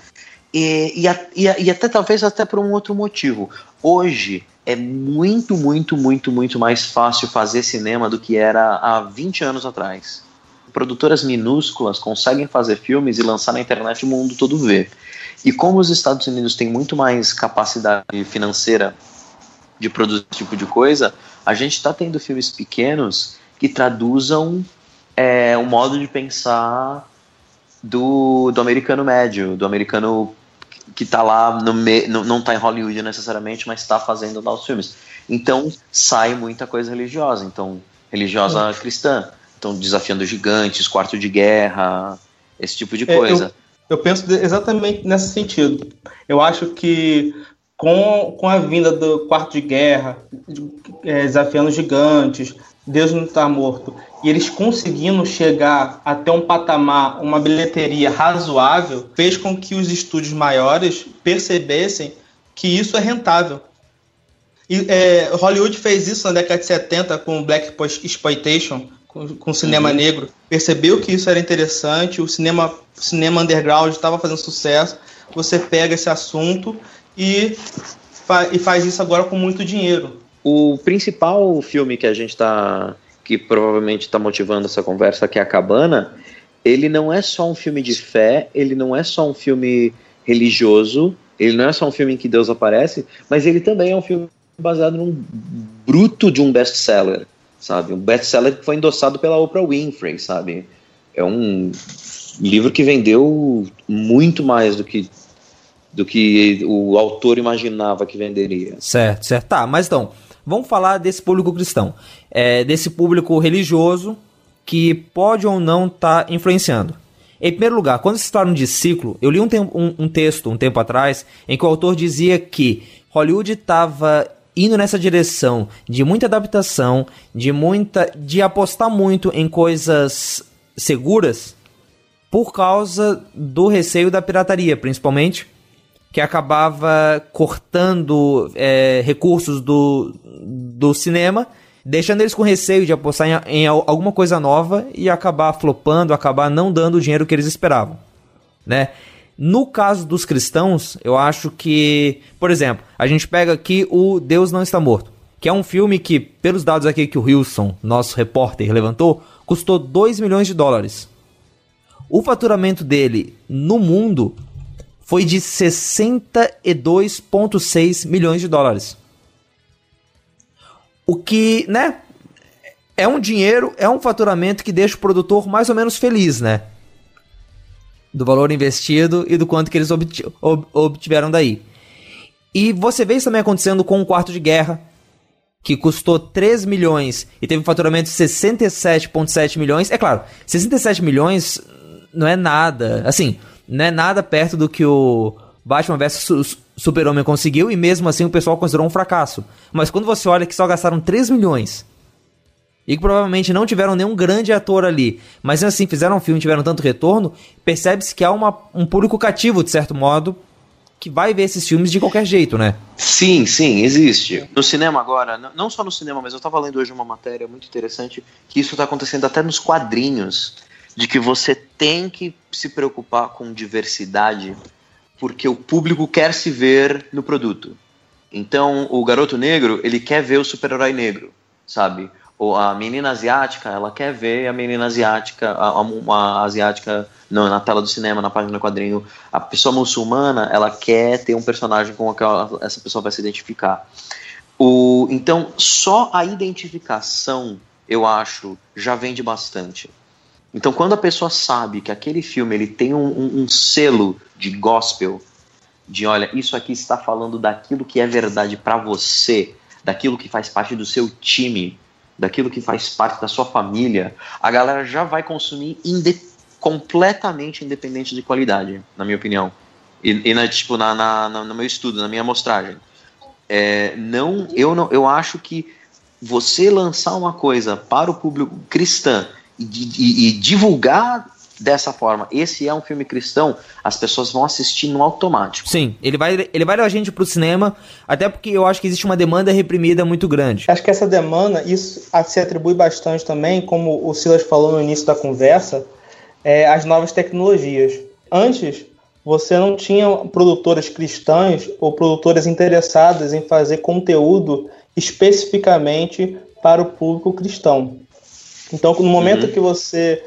E, e, e, e até talvez até por um outro motivo. Hoje é muito, muito, muito, muito mais fácil fazer cinema do que era há 20 anos atrás. Produtoras minúsculas conseguem fazer filmes e lançar na internet o mundo todo ver. E como os Estados Unidos têm muito mais capacidade financeira de produzir esse tipo de coisa, a gente está tendo filmes pequenos que traduzam é, um modo de pensar do, do americano médio, do americano que está lá, no me, no, não está em Hollywood necessariamente, mas está fazendo lá os filmes. Então sai muita coisa religiosa, então religiosa cristã, então desafiando gigantes, quarto de guerra, esse tipo de É, coisa. Eu, eu penso exatamente nesse sentido. Eu acho que com, com a vinda do quarto de guerra, de- é, desafiando gigantes, Deus não está morto, e eles conseguindo chegar até um patamar, uma bilheteria razoável, fez com que os estúdios maiores percebessem que isso é rentável. E, é, Hollywood fez isso na década de 70 com o Black Exploitation, com, com cinema Uhum. negro. Percebeu que isso era interessante, o cinema, cinema underground estava fazendo sucesso. Você pega esse assunto e, fa- e faz isso agora com muito dinheiro. O principal filme que a gente tá. que provavelmente está motivando essa conversa, que é a Cabana, ele não é só um filme de fé, ele não é só um filme religioso, ele não é só um filme em que Deus aparece, mas ele também é um filme baseado num bruto de um best-seller, sabe? Um best-seller que foi endossado pela Oprah Winfrey, sabe? É um livro que vendeu muito mais do que do que o autor imaginava que venderia. Certo, certo. Tá, mas então, vamos falar desse público cristão. É, desse público religioso que pode ou não estar influenciando. Em primeiro lugar, quando se fala de ciclo, eu li um, um- um texto um tempo atrás em que o autor dizia que Hollywood estava indo nessa direção de muita adaptação, de muita, de apostar muito em coisas seguras por causa do receio da pirataria, principalmente, que acabava cortando é, recursos do, do cinema, deixando eles com receio de apostar em, em al- alguma coisa nova e acabar flopando, acabar não dando o dinheiro que eles esperavam, né? No caso dos cristãos, eu acho que, por exemplo, a gente pega aqui o Deus Não Está Morto, que é um filme que, pelos dados aqui que o Wilson, nosso repórter, levantou, custou 2 milhões de dólares. O faturamento dele no mundo foi de 62,6 milhões de dólares. O que, né? É um dinheiro, é um faturamento que deixa o produtor mais ou menos feliz, né? Do valor investido e do quanto que eles obti- ob- obtiveram daí. E você vê isso também acontecendo com o Quarto de Guerra, que custou 3 milhões e teve um faturamento de 67,7 milhões. É claro, 67 milhões não é nada. Assim, não é nada perto do que o Batman vs Su- Super-Homem conseguiu e mesmo assim o pessoal considerou um fracasso. Mas quando você olha que só gastaram 3 milhões e que provavelmente não tiveram nenhum grande ator ali, mas assim fizeram um filme e tiveram tanto retorno, percebe-se que há uma, um público cativo, de certo modo, que vai ver esses filmes de qualquer jeito, né? Sim, sim, existe. No cinema agora, não só no cinema, mas eu estava lendo hoje uma matéria muito interessante que isso está acontecendo até nos quadrinhos, de que você tem que se preocupar com diversidade, porque o público quer se ver no produto. Então, o garoto negro, ele quer ver o super-herói negro, sabe? Ou a menina asiática, ela quer ver a menina asiática, a, uma asiática no- na tela do cinema, na página do quadrinho. A pessoa muçulmana, ela quer ter um personagem com o qual essa pessoa vai se identificar. O, então, só a identificação, eu acho, já vende bastante. Então, quando a pessoa sabe que aquele filme ele tem um, um- um selo de gospel, de olha, isso aqui está falando daquilo que é verdade para você, daquilo que faz parte do seu time, daquilo que faz parte da sua família, a galera já vai consumir inde- completamente independente de qualidade, na minha opinião. E, e na, tipo, na, na- na- no meu estudo, na minha amostragem. É, não, eu não, eu acho que você lançar uma coisa para o público cristã e, e- e divulgar dessa forma, esse é um filme cristão, as pessoas vão assistir no automático. Sim, ele vai, ele vai levar a gente pro cinema, até porque eu acho que existe uma demanda reprimida muito grande. Acho que essa demanda, isso se atribui bastante também, como o Silas falou no início da conversa, é, às novas tecnologias. Antes, você não tinha produtoras cristãs ou produtoras interessadas em fazer conteúdo especificamente para o público cristão. Então, no momento Uhum. que você.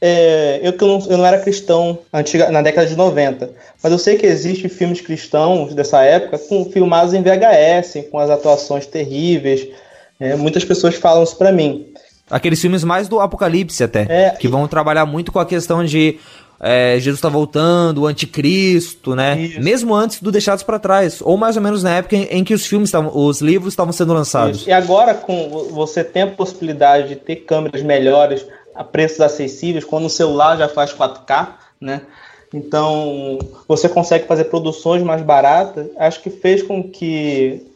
é, eu, que não, eu não era cristão antiga, na década de 90, mas eu sei que existem filmes cristãos dessa época com, filmados em VHS, com as atuações terríveis. É, muitas pessoas falam isso para mim. Aqueles filmes mais do Apocalipse até. É, que vão trabalhar muito com a questão de é, Jesus tá voltando, o anticristo, né? Mesmo antes do Deixados para Trás. Ou mais ou menos na época em, em que os filmes estavam. Os livros estavam sendo lançados. E agora, com você tem a possibilidade de ter câmeras melhores a preços acessíveis, quando o celular já faz 4K, né? Então, você consegue fazer produções mais baratas. Acho que fez com que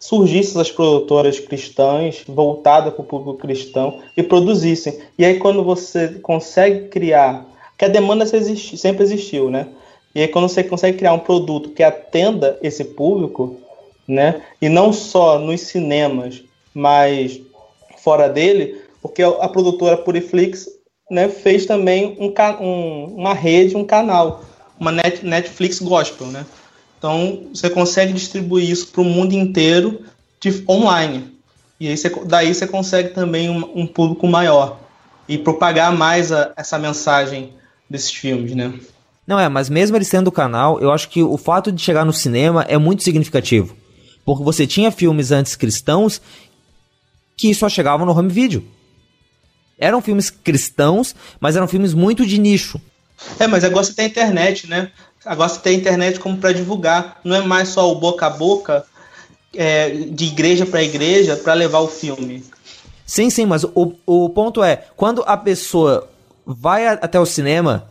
surgissem as produtoras cristãs, voltadas para o público cristão, e produzissem. E aí, quando você consegue criar. Que a demanda sempre existiu, né? E aí, quando você consegue criar um produto que atenda esse público, né? E não só nos cinemas, mas fora dele, porque a produtora Puriflix né, fez também um, um- uma rede, um canal, uma net- Netflix Gospel, né? Então você consegue distribuir isso para o mundo inteiro de, online. E aí você, daí você consegue também um, um público maior e propagar mais a- essa mensagem desses filmes, né? Não é, mas mesmo eles tendo o canal, eu acho que o fato de chegar no cinema é muito significativo. Porque você tinha filmes antes cristãos que só chegavam no home video. Eram filmes cristãos, mas eram filmes muito de nicho. É, mas agora você tem a internet, né? Agora você tem a internet como para divulgar. Não é mais só o boca a boca é, de igreja para igreja para levar o filme. Sim, sim, mas o, o ponto é, quando a pessoa vai a- até o cinema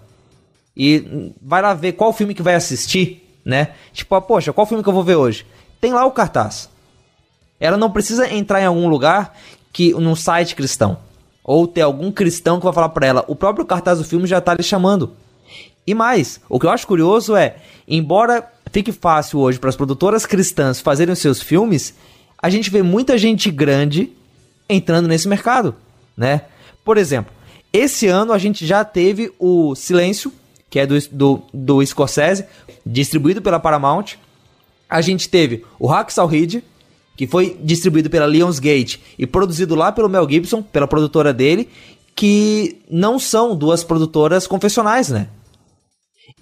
e vai lá ver qual filme que vai assistir, né? Tipo, ah, poxa, qual filme que eu vou ver hoje? Tem lá o cartaz. Ela não precisa entrar em algum lugar que num site cristão ou ter algum cristão que vai falar pra ela. O próprio cartaz do filme já tá lhe chamando. E mais, o que eu acho curioso é, embora fique fácil hoje para as produtoras cristãs fazerem os seus filmes, a gente vê muita gente grande entrando nesse mercado, né? Por exemplo, esse ano a gente já teve o Silêncio, que é do, do, do Scorsese, distribuído pela Paramount. A gente teve o Hacksaw Ridge, que foi distribuído pela Lionsgate e produzido lá pelo Mel Gibson, pela produtora dele, que não são duas produtoras confessionais, né?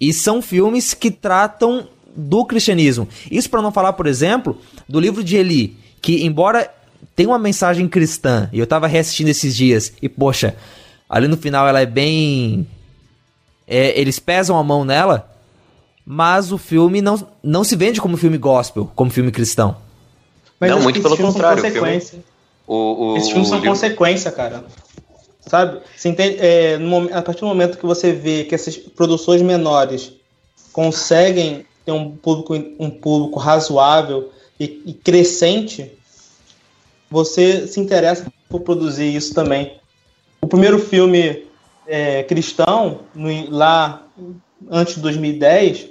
E são filmes que tratam do cristianismo. Isso para não falar, por exemplo, do livro de Eli, que embora tenha uma mensagem cristã, e eu tava reassistindo esses dias, e poxa, ali no final ela é bem. é, eles pesam a mão nela, mas o filme não, não se vende como filme gospel, como filme cristão. Mas Não, muito pelo esses filmes são contrário, consequência. O, o, Esses filmes o são consequência, cara. Sabe? Você entende? É, no a partir do momento que você vê que essas produções menores conseguem ter um público, um público razoável e, e crescente, você se interessa por produzir isso também. O primeiro filme é, cristão, no- lá antes de 2010,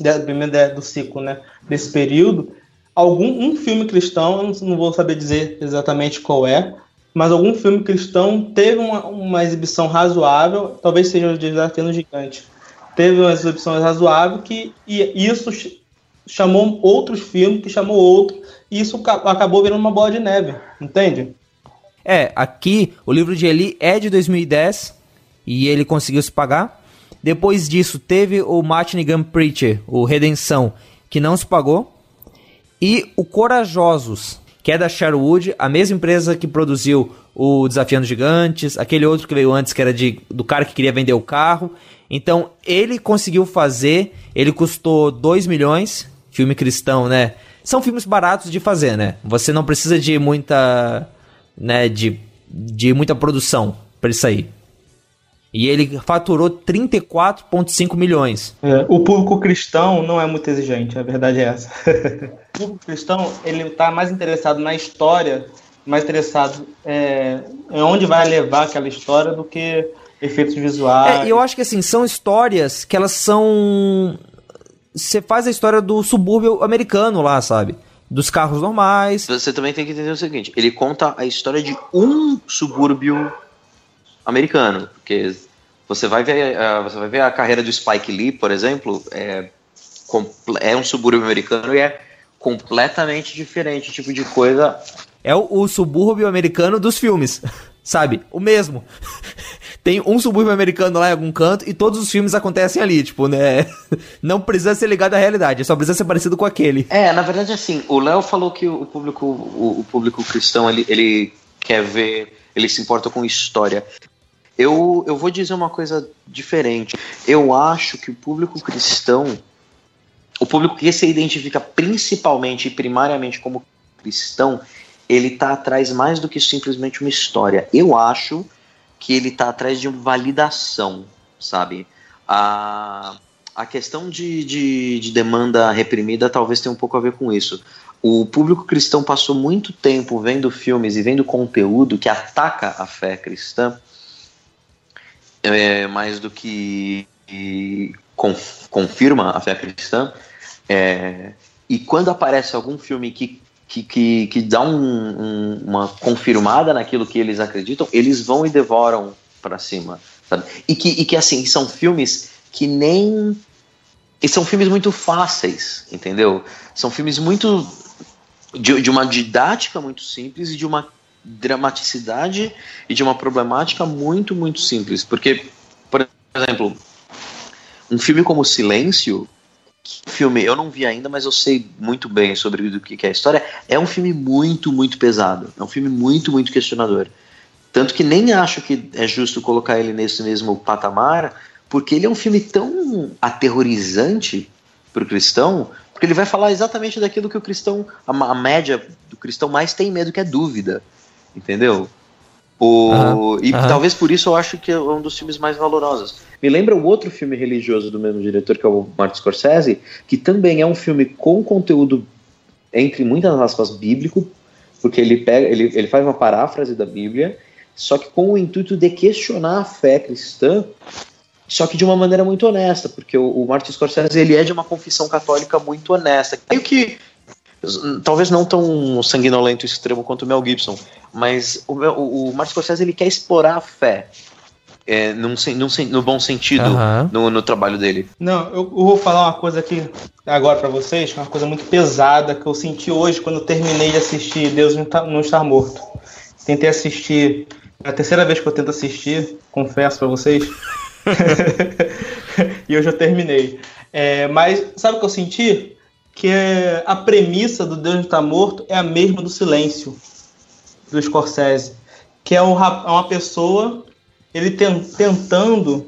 da- primeiro da- do ciclo, né, desse período, algum um filme cristão, eu não, vou saber dizer exatamente qual é, mas algum filme cristão teve uma, uma exibição razoável, talvez seja o Desafio no Gigante. Teve uma exibição razoável que e isso ch- chamou outros filmes, que chamou outro, e isso ca- acabou virando uma bola de neve, entende? É, aqui o livro de Eli é de 2010 e ele conseguiu se pagar. Depois disso, teve o Martin Gun Preacher, o Redenção, que não se pagou. E o Corajosos, que é da Sherwood, a mesma empresa que produziu o Desafiando Gigantes, aquele outro que veio antes, que era de, do cara que queria vender o carro. Então, ele conseguiu fazer, ele custou 2 milhões, filme cristão, né? São filmes baratos de fazer, né? Você não precisa de muita, né, de, de muita produção para isso aí. E ele faturou 34,5 milhões. É, o público cristão não é muito exigente, a verdade é essa. <laughs> o público cristão ele está mais interessado na história, mais interessado é, em onde vai levar aquela história do que efeitos visuais. É, eu acho que assim, são histórias que elas são. Você faz a história do subúrbio americano lá, sabe? Dos carros normais. Você também tem que entender o seguinte: ele conta a história de um subúrbio americano, porque Você vai ver, uh, você vai ver a carreira do Spike Lee, por exemplo, é, é um subúrbio americano e é completamente diferente, tipo de coisa. É o, o subúrbio americano dos filmes, <laughs> sabe? O mesmo. Tem um subúrbio americano lá em algum canto e todos os filmes acontecem ali, tipo, né? <laughs> Não precisa ser ligado à realidade, só precisa ser parecido com aquele. É, na verdade, assim, o Léo falou que o público, o, público cristão, ele, ele quer ver, ele se importa com história. Eu, eu vou dizer uma coisa diferente. Eu acho que o público cristão, o público que se identifica principalmente e primariamente como cristão, ele está atrás mais do que simplesmente uma história. Eu acho que ele está atrás de validação, sabe? A, a questão de, de, de, demanda reprimida talvez tenha um pouco a ver com isso. O público cristão passou muito tempo vendo filmes e vendo conteúdo que ataca a fé cristã é, mais do que confirma a fé cristã. É, e quando aparece algum filme que que, que, que dá um, um, uma confirmada naquilo que eles acreditam, eles vão e devoram para cima. Sabe? E, que, e que, assim, são filmes que nem. E são filmes muito fáceis, entendeu? São filmes muito. De, de uma didática muito simples e de uma dramaticidade e de uma problemática muito, muito simples. Porque, por exemplo, um filme como Silêncio filme eu não vi ainda, mas eu sei muito bem sobre o que é a história. É um filme muito, muito pesado. É um filme muito, muito questionador. Tanto que nem acho que é justo colocar ele nesse mesmo patamar, porque ele é um filme tão aterrorizante para o cristão, porque ele vai falar exatamente daquilo que o cristão, a, a média do cristão mais tem medo, que é dúvida. Entendeu? O, uhum, e uhum. talvez por isso eu acho que é um dos filmes mais valorosos. Me lembra o outro filme religioso do mesmo diretor, que é o Martin Scorsese, que também é um filme com conteúdo, entre muitas aspas, bíblico, porque ele, pega, ele, ele faz uma paráfrase da Bíblia, só que com o intuito de questionar a fé cristã, só que de uma maneira muito honesta, porque o, o Martin Scorsese ele é de uma confissão católica muito honesta. Meio que talvez não tão sanguinolento e extremo quanto o Mel Gibson, mas o, o, o Martin Scorsese ele quer explorar a fé é, num, num, no bom sentido uhum. no, no, trabalho dele. Não, eu, eu, vou falar uma coisa aqui agora para vocês, uma coisa muito pesada que eu senti hoje quando eu terminei de assistir Deus não Está Morto. Tentei assistir, é a terceira vez que eu tento assistir, confesso para vocês. <laughs> <laughs> e hoje eu terminei. É, mas sabe o que eu senti? Que é a premissa do Deus está morto é a mesma do silêncio do Scorsese, que é uma pessoa ele tentando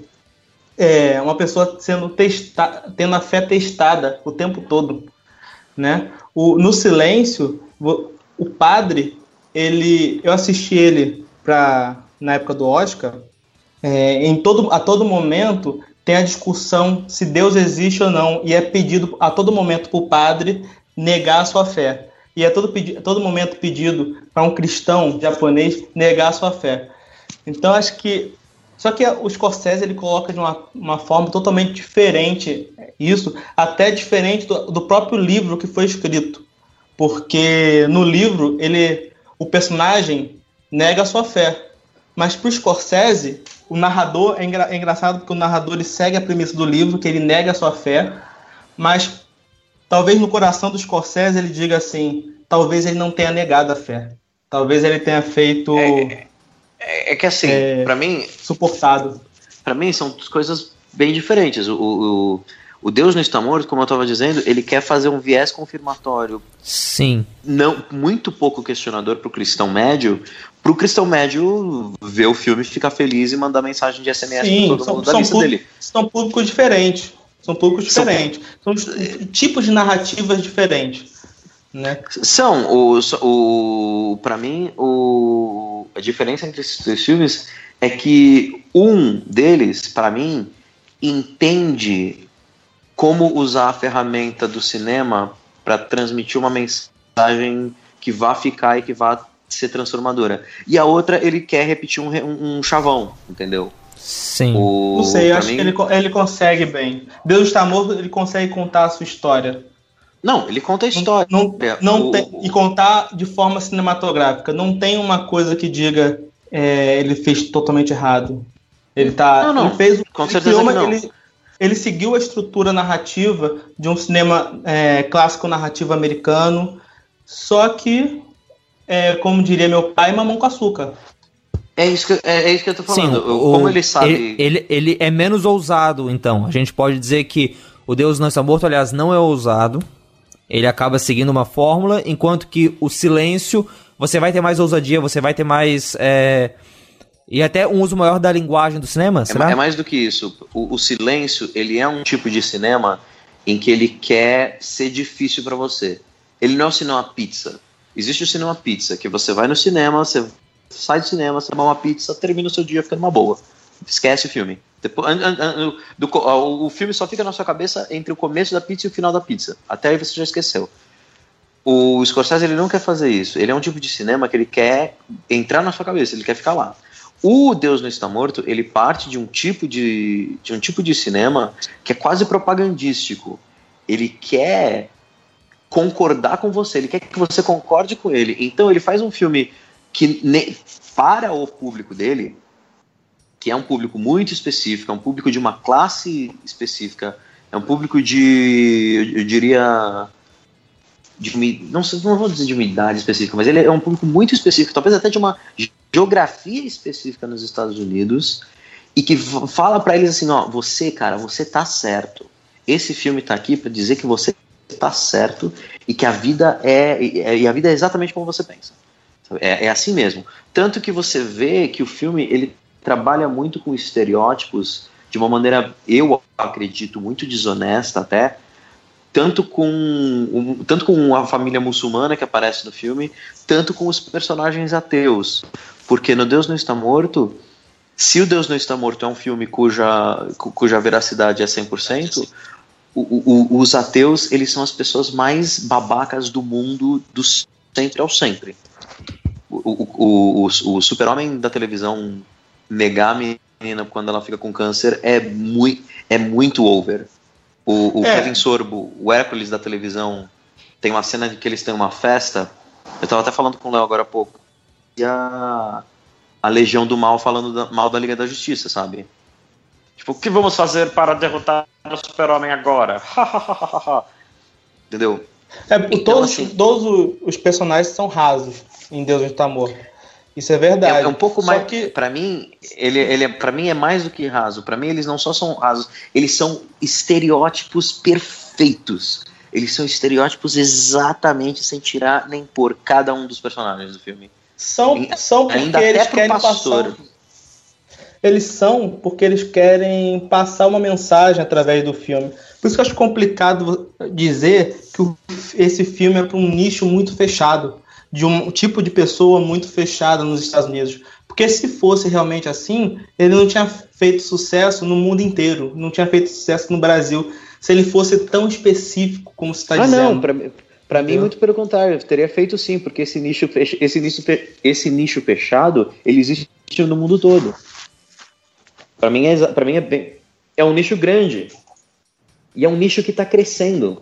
é, uma pessoa sendo testa, tendo a fé testada o tempo todo, né? O, no silêncio, o padre ele eu assisti ele para na época do Oscar é, em todo a todo momento tem a discussão se Deus existe ou não, e é pedido a todo momento para o padre negar a sua fé. E é todo, todo momento pedido para um cristão japonês negar a sua fé. Então acho que. Só que o Scorsese ele coloca de uma, uma forma totalmente diferente isso, até diferente do, do próprio livro que foi escrito. Porque no livro ele o personagem nega a sua fé. Mas para o Scorsese, o narrador é, engra, é, engraçado porque o narrador ele segue a premissa do livro, que ele nega a sua fé, mas talvez no coração do Scorsese ele diga assim: talvez ele não tenha negado a fé. Talvez ele tenha feito. É, é, é que assim, é, para mim. Suportado. Para mim são coisas bem diferentes. O, o, o Deus não está morto, como eu estava dizendo, ele quer fazer um viés confirmatório. Sim. Não, muito pouco questionador para o cristão médio, pro cristão médio ver o filme, ficar feliz e mandar mensagem de SMS para todo são, mundo da lista dele. São públicos diferentes. São públicos diferentes. São, são tipos de narrativas diferentes. Né? São. O, o, para mim, o, a diferença entre esses dois filmes é que um deles, para mim, entende como usar a ferramenta do cinema para transmitir uma mensagem que vá ficar e que vá ser transformadora. E a outra, ele quer repetir um, um, um chavão, entendeu? Sim. O, não sei, eu acho mim... que ele, ele consegue bem. Deus está morto, ele consegue contar a sua história. Não, ele conta a história. Não, não, não o... tem, e contar de forma cinematográfica. Não tem uma coisa que diga é, ele fez totalmente errado. Ele tá. Não, não, Ele fez com ele certeza não. Ele, ele seguiu a estrutura narrativa de um cinema é, clássico narrativo americano, só que, é, como diria meu pai, mamão com açúcar. É isso que, é, é isso que eu tô falando. Sim, o- Como ele sabe. Ele, ele, ele é menos ousado, então. A gente pode dizer que o Deus Não Está Morto, aliás, não é ousado. Ele acaba seguindo uma fórmula, enquanto que o silêncio, você vai ter mais ousadia, você vai ter mais. é, E até um uso maior da linguagem do cinema, É, será? é mais do que isso. O, o silêncio, ele é um tipo de cinema em que ele quer ser difícil pra você. Ele não é o cinema pizza. Existe o cinema pizza, que você vai no cinema, você sai do cinema, você toma uma pizza, termina o seu dia ficando uma boa. Esquece o filme. Depois, an- an- an- do o filme só fica na sua cabeça entre o começo da pizza e o final da pizza. Até aí você já esqueceu. O Scorsese ele não quer fazer isso. Ele é um tipo de cinema que ele quer entrar na sua cabeça, ele quer ficar lá. O Deus não está morto, ele parte de um tipo de, de um tipo de cinema que é quase propagandístico. Ele quer concordar com você, ele quer que você concorde com ele. Então ele faz um filme que para o público dele, que é um público muito específico, é um público de uma classe específica, é um público de, eu diria, de uma- não, sei, não vou dizer de uma idade específica, mas ele é um público muito específico, talvez até de uma geografia específica nos Estados Unidos, e que fala pra eles assim, ó, você, cara, você tá certo. Esse filme tá aqui pra dizer que você tá certo e que a vida é e e a vida é exatamente como você pensa. É, é assim mesmo. Tanto que você vê que o filme ele trabalha muito com estereótipos de uma maneira, eu acredito, muito desonesta até, tanto com um- tanto com a família muçulmana que aparece no filme, tanto com os personagens ateus, porque no Deus não está morto, se o Deus não está morto é um filme cuja cu- cuja veracidade é 100%, o, o, os ateus eles são as pessoas mais babacas do mundo do sempre ao sempre. O, o, super-homem da televisão negar a menina quando ela fica com câncer é, mui, é muito over. O, É. Kevin Sorbo, o Hércules da televisão, tem uma cena de que eles têm uma festa. Eu tava até falando com o Léo agora há pouco. E a, a Legião do Mal falando da- mal da Liga da Justiça, sabe? Tipo, o que vamos fazer para derrotar o Super-Homem agora? <laughs> Entendeu? É, Então, todos, assim- todos os personagens são rasos em Deus está morto. Isso é verdade. É, é um pouco Só mais. que Pra mim, ele, ele é, para mim é mais do que raso. Pra mim, eles não só são rasos, eles são estereótipos perfeitos. Eles são estereótipos exatamente sem tirar nem pôr cada um dos personagens do filme. são, são porque Ainda eles querem pastor. passar. Eles são porque eles querem passar uma mensagem através do filme. Por isso que eu acho complicado dizer que esse filme é para um nicho muito fechado, de um tipo de pessoa muito fechada nos Estados Unidos. Porque se fosse realmente assim, ele não tinha feito sucesso no mundo inteiro, não tinha feito sucesso no Brasil, se ele fosse tão específico como você está ah, dizendo. não, pra, mim- muito pelo contrário, teria feito sim, porque esse nicho, esse nicho, esse nicho fechado, ele existe no mundo todo. Pra mim é, pra mim é bem. É um nicho grande. E é um nicho que está crescendo.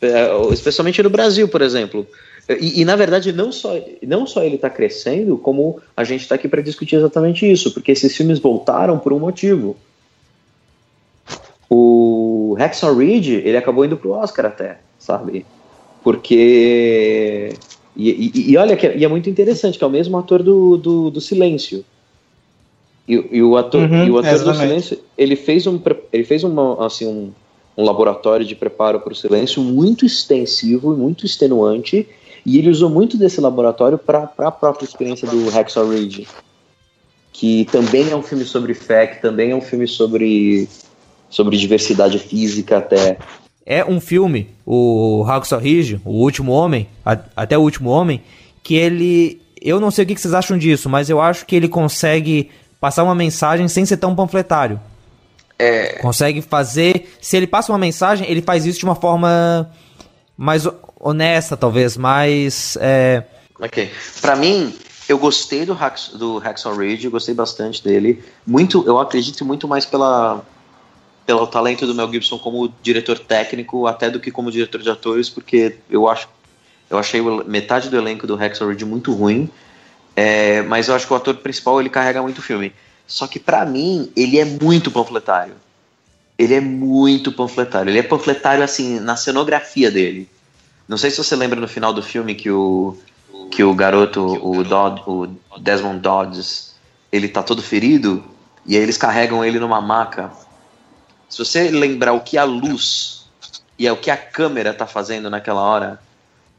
Eh, Especialmente no Brasil, por exemplo. E, e, na verdade, não só, não só ele está crescendo, como a gente está aqui para discutir exatamente isso, porque esses filmes voltaram por um motivo. O Hacksaw Ridge, ele acabou indo pro Oscar até, sabe? Porque. E, e- e olha que é, e é muito interessante, que é o mesmo ator do, do, do Silêncio. E, e o ator, Uhum, e o ator do. Silêncio, ele fez um, ele fez uma, assim, um, um laboratório de preparo para o silêncio muito extensivo e muito extenuante, e ele usou muito desse laboratório para a própria experiência do Hacksaw Ridge, que também é um filme sobre fé, que também é um filme sobre, sobre diversidade física até. É um filme, o Hacksaw Ridge, O Último Homem, a- até o Último Homem, que ele... Eu não sei o que que vocês acham disso, mas eu acho que ele consegue passar uma mensagem sem ser tão panfletário. É, Consegue fazer... Se ele passa uma mensagem, ele faz isso de uma forma mais ho- honesta, talvez, mais... é, Ok. Pra mim, eu gostei do, Hacks, do Hacksaw Ridge, eu gostei bastante dele. Muito, eu acredito muito mais pela, pelo talento do Mel Gibson como diretor técnico, até do que como diretor de atores, porque eu acho, eu achei metade do elenco do Hacksaw Ridge muito ruim. É, mas eu acho que o ator principal ele carrega muito o filme. Só que pra mim, ele é muito panfletário. Ele é muito panfletário. Ele é panfletário, assim, na cenografia dele. Não sei se você lembra no final do filme que o, que o garoto, o, Dodd, o Desmond Dodds, ele tá todo ferido e aí eles carregam ele numa maca. Se você lembrar o que a luz e é o que a câmera tá fazendo naquela hora,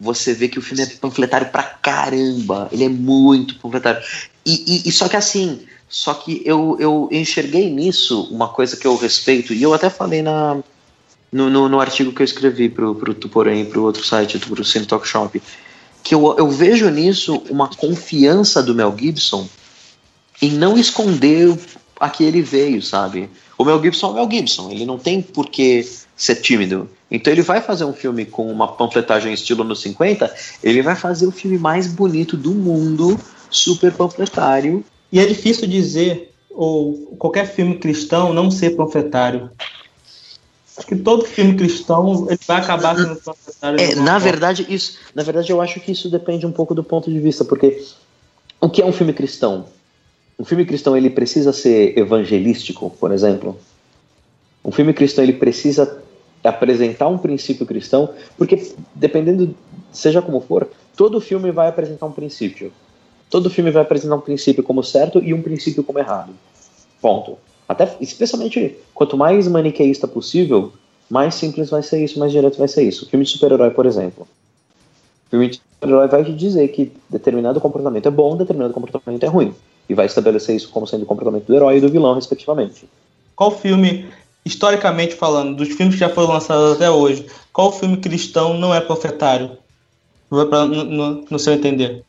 você vê que o filme é panfletário pra caramba. Ele é muito panfletário. E, e, e só que assim, só que eu, eu enxerguei nisso uma coisa que eu respeito, e eu até falei na, no, no, no artigo que eu escrevi pro, pro Tuporém, pro outro site, pro Cine Talk Shop, que eu, eu vejo nisso uma confiança do Mel Gibson em não esconder a que ele veio, sabe? O Mel Gibson é o Mel Gibson, ele não tem por que ser tímido. Então ele vai fazer um filme com uma panfletagem estilo nos 50, ele vai fazer o filme mais bonito do mundo, super panfletário. E é difícil dizer, ou qualquer filme cristão não ser panfletário. Acho que todo filme cristão ele vai acabar sendo panfletário. É, na verdade, isso, na verdade, eu acho que isso depende um pouco do ponto de vista, porque o que é um filme cristão? Um filme cristão ele precisa ser evangelístico, por exemplo. Um filme cristão ele precisa apresentar um princípio cristão, porque dependendo, seja como for, todo filme vai apresentar um princípio. Todo filme vai apresentar um princípio como certo e um princípio como errado. Ponto. Até, especialmente, quanto mais maniqueísta possível, mais simples vai ser isso, mais direto vai ser isso. Filme de super-herói, por exemplo. Filme de super-herói vai te dizer que determinado comportamento é bom, determinado comportamento é ruim e vai estabelecer isso como sendo o comportamento do herói e do vilão, respectivamente. Qual filme, historicamente falando, dos filmes que já foram lançados até hoje, qual filme cristão não é profetário? No, no, no seu entender.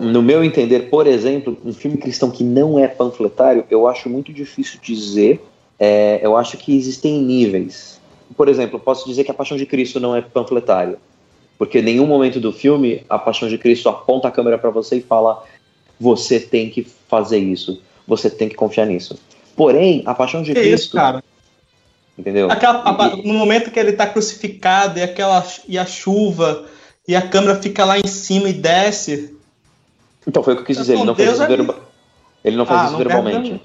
No meu entender, por exemplo, um filme cristão que não é panfletário, eu acho muito difícil dizer. É, eu acho que existem níveis. Por exemplo, posso dizer que a Paixão de Cristo não é panfletário, porque em nenhum momento do filme a Paixão de Cristo aponta a câmera para você e fala você tem que fazer isso, você tem que confiar nisso. Porém, a paixão de que Cristo. Isso, cara? Entendeu? Aquela, a, no momento que ele está crucificado e, aquela, e a chuva e a câmera fica lá em cima e desce. Então, foi o que eu quis dizer. Ele não, fez isso, é verba... ele não fez ah, isso verbalmente.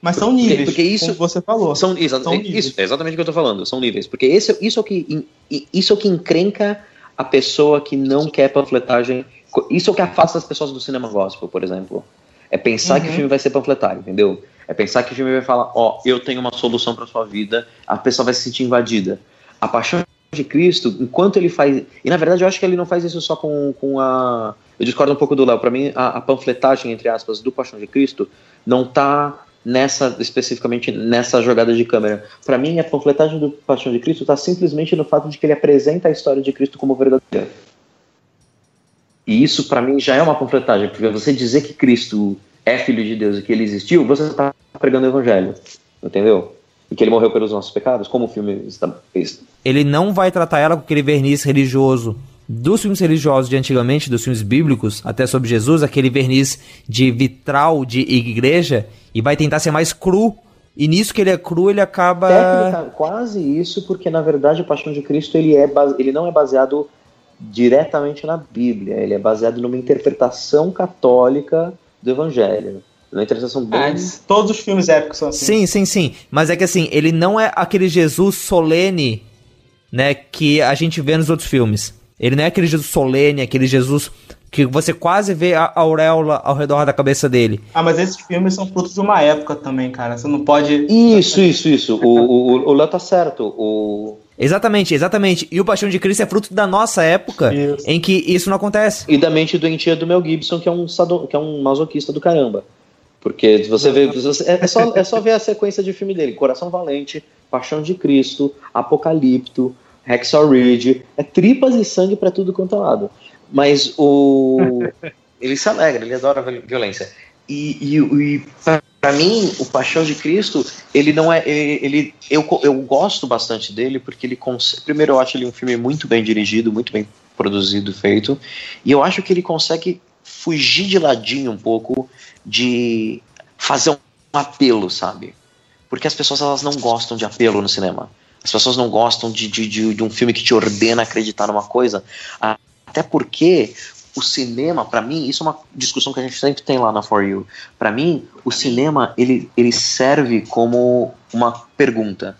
Mas são níveis, porque, porque isso você falou. São, exa são isso, é exatamente o que eu estou falando, são níveis. Porque esse, isso, é o que, isso é o que encrenca a pessoa que não quer panfletagem isso é o que afasta as pessoas do cinema gospel, por exemplo. É pensar uhum. que o filme vai ser panfletário, entendeu? É pensar que o filme vai falar, ó, oh, eu tenho uma solução para sua vida, a pessoa vai se sentir invadida. A paixão de Cristo, enquanto ele faz. E na verdade eu acho que ele não faz isso só com, com a. Eu discordo um pouco do Léo. Para mim, a, a, panfletagem, entre aspas, do Paixão de Cristo não tá nessa, especificamente nessa jogada de câmera. Para mim, a panfletagem do Paixão de Cristo tá simplesmente no fato de que ele apresenta a história de Cristo como verdadeira. E isso para mim já é uma completagem, porque você dizer que Cristo é filho de Deus e que ele existiu, você está pregando o evangelho, entendeu? E que ele morreu pelos nossos pecados, como o filme está Ele não vai tratar ela com aquele verniz religioso dos filmes religiosos de antigamente, dos filmes bíblicos, até sobre Jesus, aquele verniz de vitral de igreja, e vai tentar ser mais cru. E nisso que ele é cru, ele acaba. Técnica, quase isso, porque na verdade a Paixão de Cristo ele, é base... ele não é baseado diretamente na Bíblia. Ele é baseado numa interpretação católica do Evangelho. Uma interpretação bem... Ah, todos os filmes épicos são assim. Sim, sim, sim. Mas é que assim, ele não é aquele Jesus solene, né, que a gente vê nos outros filmes. Ele não é aquele Jesus solene, aquele Jesus que você quase vê a auréola ao redor da cabeça dele. Ah, mas esses filmes são frutos de uma época também, cara. Você não pode. Isso, isso, isso. O, o, o Léo tá certo. O, Exatamente, exatamente. E o Paixão de Cristo é fruto da nossa época isso. em que isso não acontece. E da mente doentia do Mel Gibson, que é um, sado, que é um masoquista do caramba. Porque você vê. Você, é, só, é só ver a sequência de filme dele: Coração Valente, Paixão de Cristo, Apocalipto, Hacksaw Ridge. É tripas e sangue para tudo quanto é lado. Mas o. <laughs> ele se alegra, ele adora violência. E, e, e para mim, o Paixão de Cristo, ele não é. Ele, ele, eu, eu gosto bastante dele porque ele consegue. Primeiro, eu acho ele um filme muito bem dirigido, muito bem produzido, feito. E eu acho que ele consegue fugir de ladinho um pouco de fazer um apelo, sabe? Porque as pessoas elas não gostam de apelo no cinema. As pessoas não gostam de, de, de, de um filme que te ordena acreditar numa coisa. Até porque o cinema, pra mim, isso é uma discussão que a gente sempre tem lá na For You. Pra mim, o cinema, ele, ele serve como uma pergunta.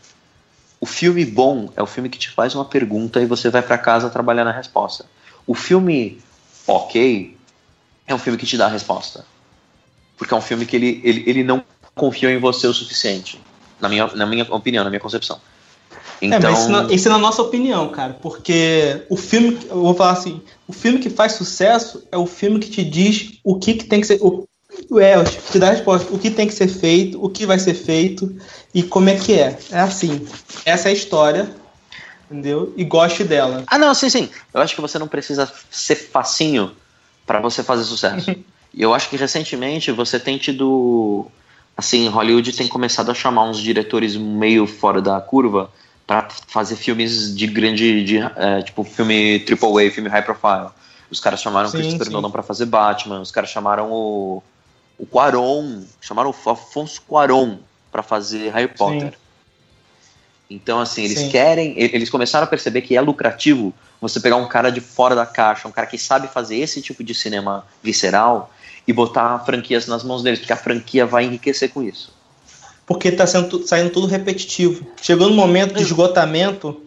O filme bom é o filme que te faz uma pergunta e você vai pra casa trabalhar na resposta. O filme ok é um filme que te dá a resposta. Porque é um filme que ele, ele, ele não confiou em você o suficiente. Na minha, na minha opinião, na minha concepção. Então, É, mas isso, na, isso é na nossa opinião, cara. Porque o filme, eu vou falar assim, o filme que faz sucesso é o filme que te diz o que, que tem que ser. O, é, te dá a resposta, o que tem que ser feito, o que vai ser feito e como é que é. É assim. Essa é a história, entendeu? E goste dela. Ah, não, sim, sim. Eu acho que você não precisa ser facinho para você fazer sucesso. <laughs> e eu acho que recentemente você tem tido. Assim, Hollywood tem começado a chamar uns diretores meio fora da curva para fazer filmes de grande. De, é, tipo, filme AAA, filme high profile. Os caras chamaram Sim, Christopher sim. Nolan para fazer Batman, os caras chamaram o. O Quaron, chamaram o Afonso Quaron para fazer Harry Potter. Então, assim, eles Sim. querem. Eles começaram a perceber que é lucrativo você pegar um cara de fora da caixa, um cara que sabe fazer esse tipo de cinema visceral e botar franquias nas mãos deles, porque a franquia vai enriquecer com isso. Porque tá tu- saindo tudo repetitivo. Chegou no momento de esgotamento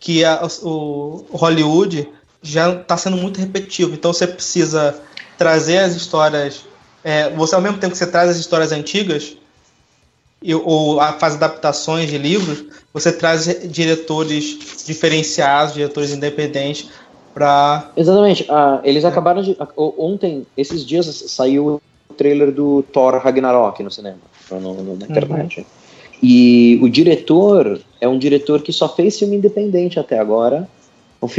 que a- o Hollywood já tá sendo muito repetitivo. Então você precisa trazer as histórias. é, você, ao mesmo tempo que você traz as histórias antigas, e, ou a- faz adaptações de livros, você traz diretores diferenciados, diretores independentes, para Exatamente. ah, eles acabaram de. ah, ontem, esses dias, saiu o trailer do Thor Ragnarok no cinema, no, no- na internet. E o diretor é um diretor que só fez filme independente até agora.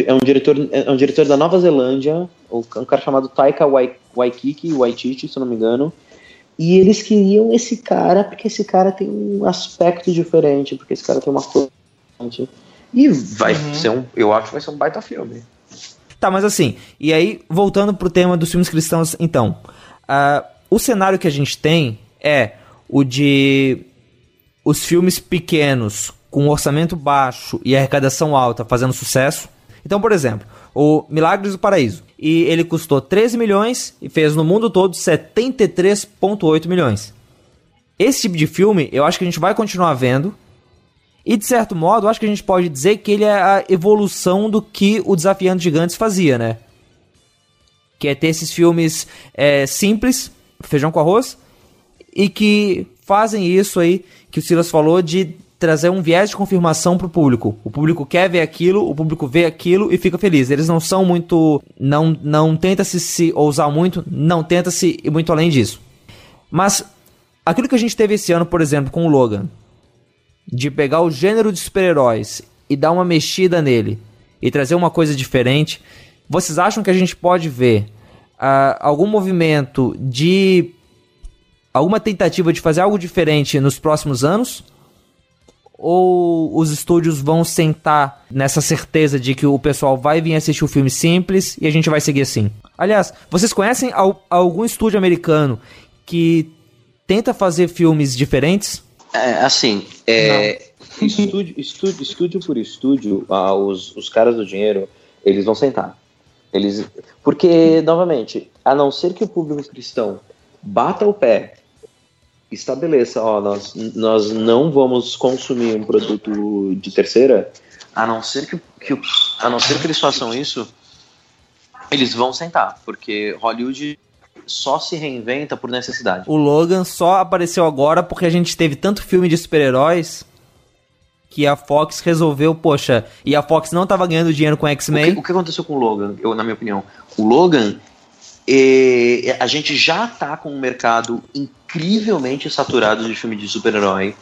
É um diretor, é um diretor da Nova Zelândia, um cara chamado Taika Wai- Waikiki, Waititi, se eu não me engano. E eles queriam esse cara porque esse cara tem um aspecto diferente, porque esse cara tem uma coisa diferente. E vai Uhum. ser um, eu acho que vai ser um baita filme. Tá, mas assim, e aí, voltando pro tema dos filmes cristãos, então. ah, o cenário que a gente tem é o de os filmes pequenos, com orçamento baixo e arrecadação alta, fazendo sucesso. Então, por exemplo, o Milagres do Paraíso. E ele custou 13 milhões e fez no mundo todo 73,8 milhões. Esse tipo de filme, eu acho que a gente vai continuar vendo. E de certo modo, eu acho que a gente pode dizer que ele é a evolução do que o Desafiando Gigantes fazia, né? Que é ter esses filmes é, simples, feijão com arroz, e que fazem isso aí que o Silas falou de trazer um viés de confirmação pro público. O público quer ver aquilo, o público vê aquilo e fica feliz. Eles não são muito. Não, não tenta se, se ousar muito, não tenta se ir muito além disso. Mas aquilo que a gente teve esse ano, por exemplo, com o Logan, de pegar o gênero de super-heróis e dar uma mexida nele e trazer uma coisa diferente, vocês acham que a gente pode ver ah, algum movimento de alguma tentativa de fazer algo diferente nos próximos anos? Ou os estúdios vão sentar nessa certeza de que o pessoal vai vir assistir o filme simples e a gente vai seguir assim? Aliás, vocês conhecem al- algum estúdio americano que tenta fazer filmes diferentes? É, assim, é, <laughs> estúdio, estúdio, estúdio por estúdio, ah, os, os caras do dinheiro, eles vão sentar. Eles, porque, novamente, a não ser que o público cristão bata o pé, estabeleça, ó, nós, nós não vamos consumir um produto de terceira, a não ser que, que, o- a não ser que eles façam isso, eles vão sentar, porque Hollywood só se reinventa por necessidade. O Logan só apareceu agora porque a gente teve tanto filme de super-heróis que a Fox resolveu, poxa, e a Fox não tava ganhando dinheiro com O X-Men. que, o que aconteceu com o Logan, eu, na minha opinião? O Logan, eh, a gente já tá com um mercado incrivelmente saturado de filme de super-herói.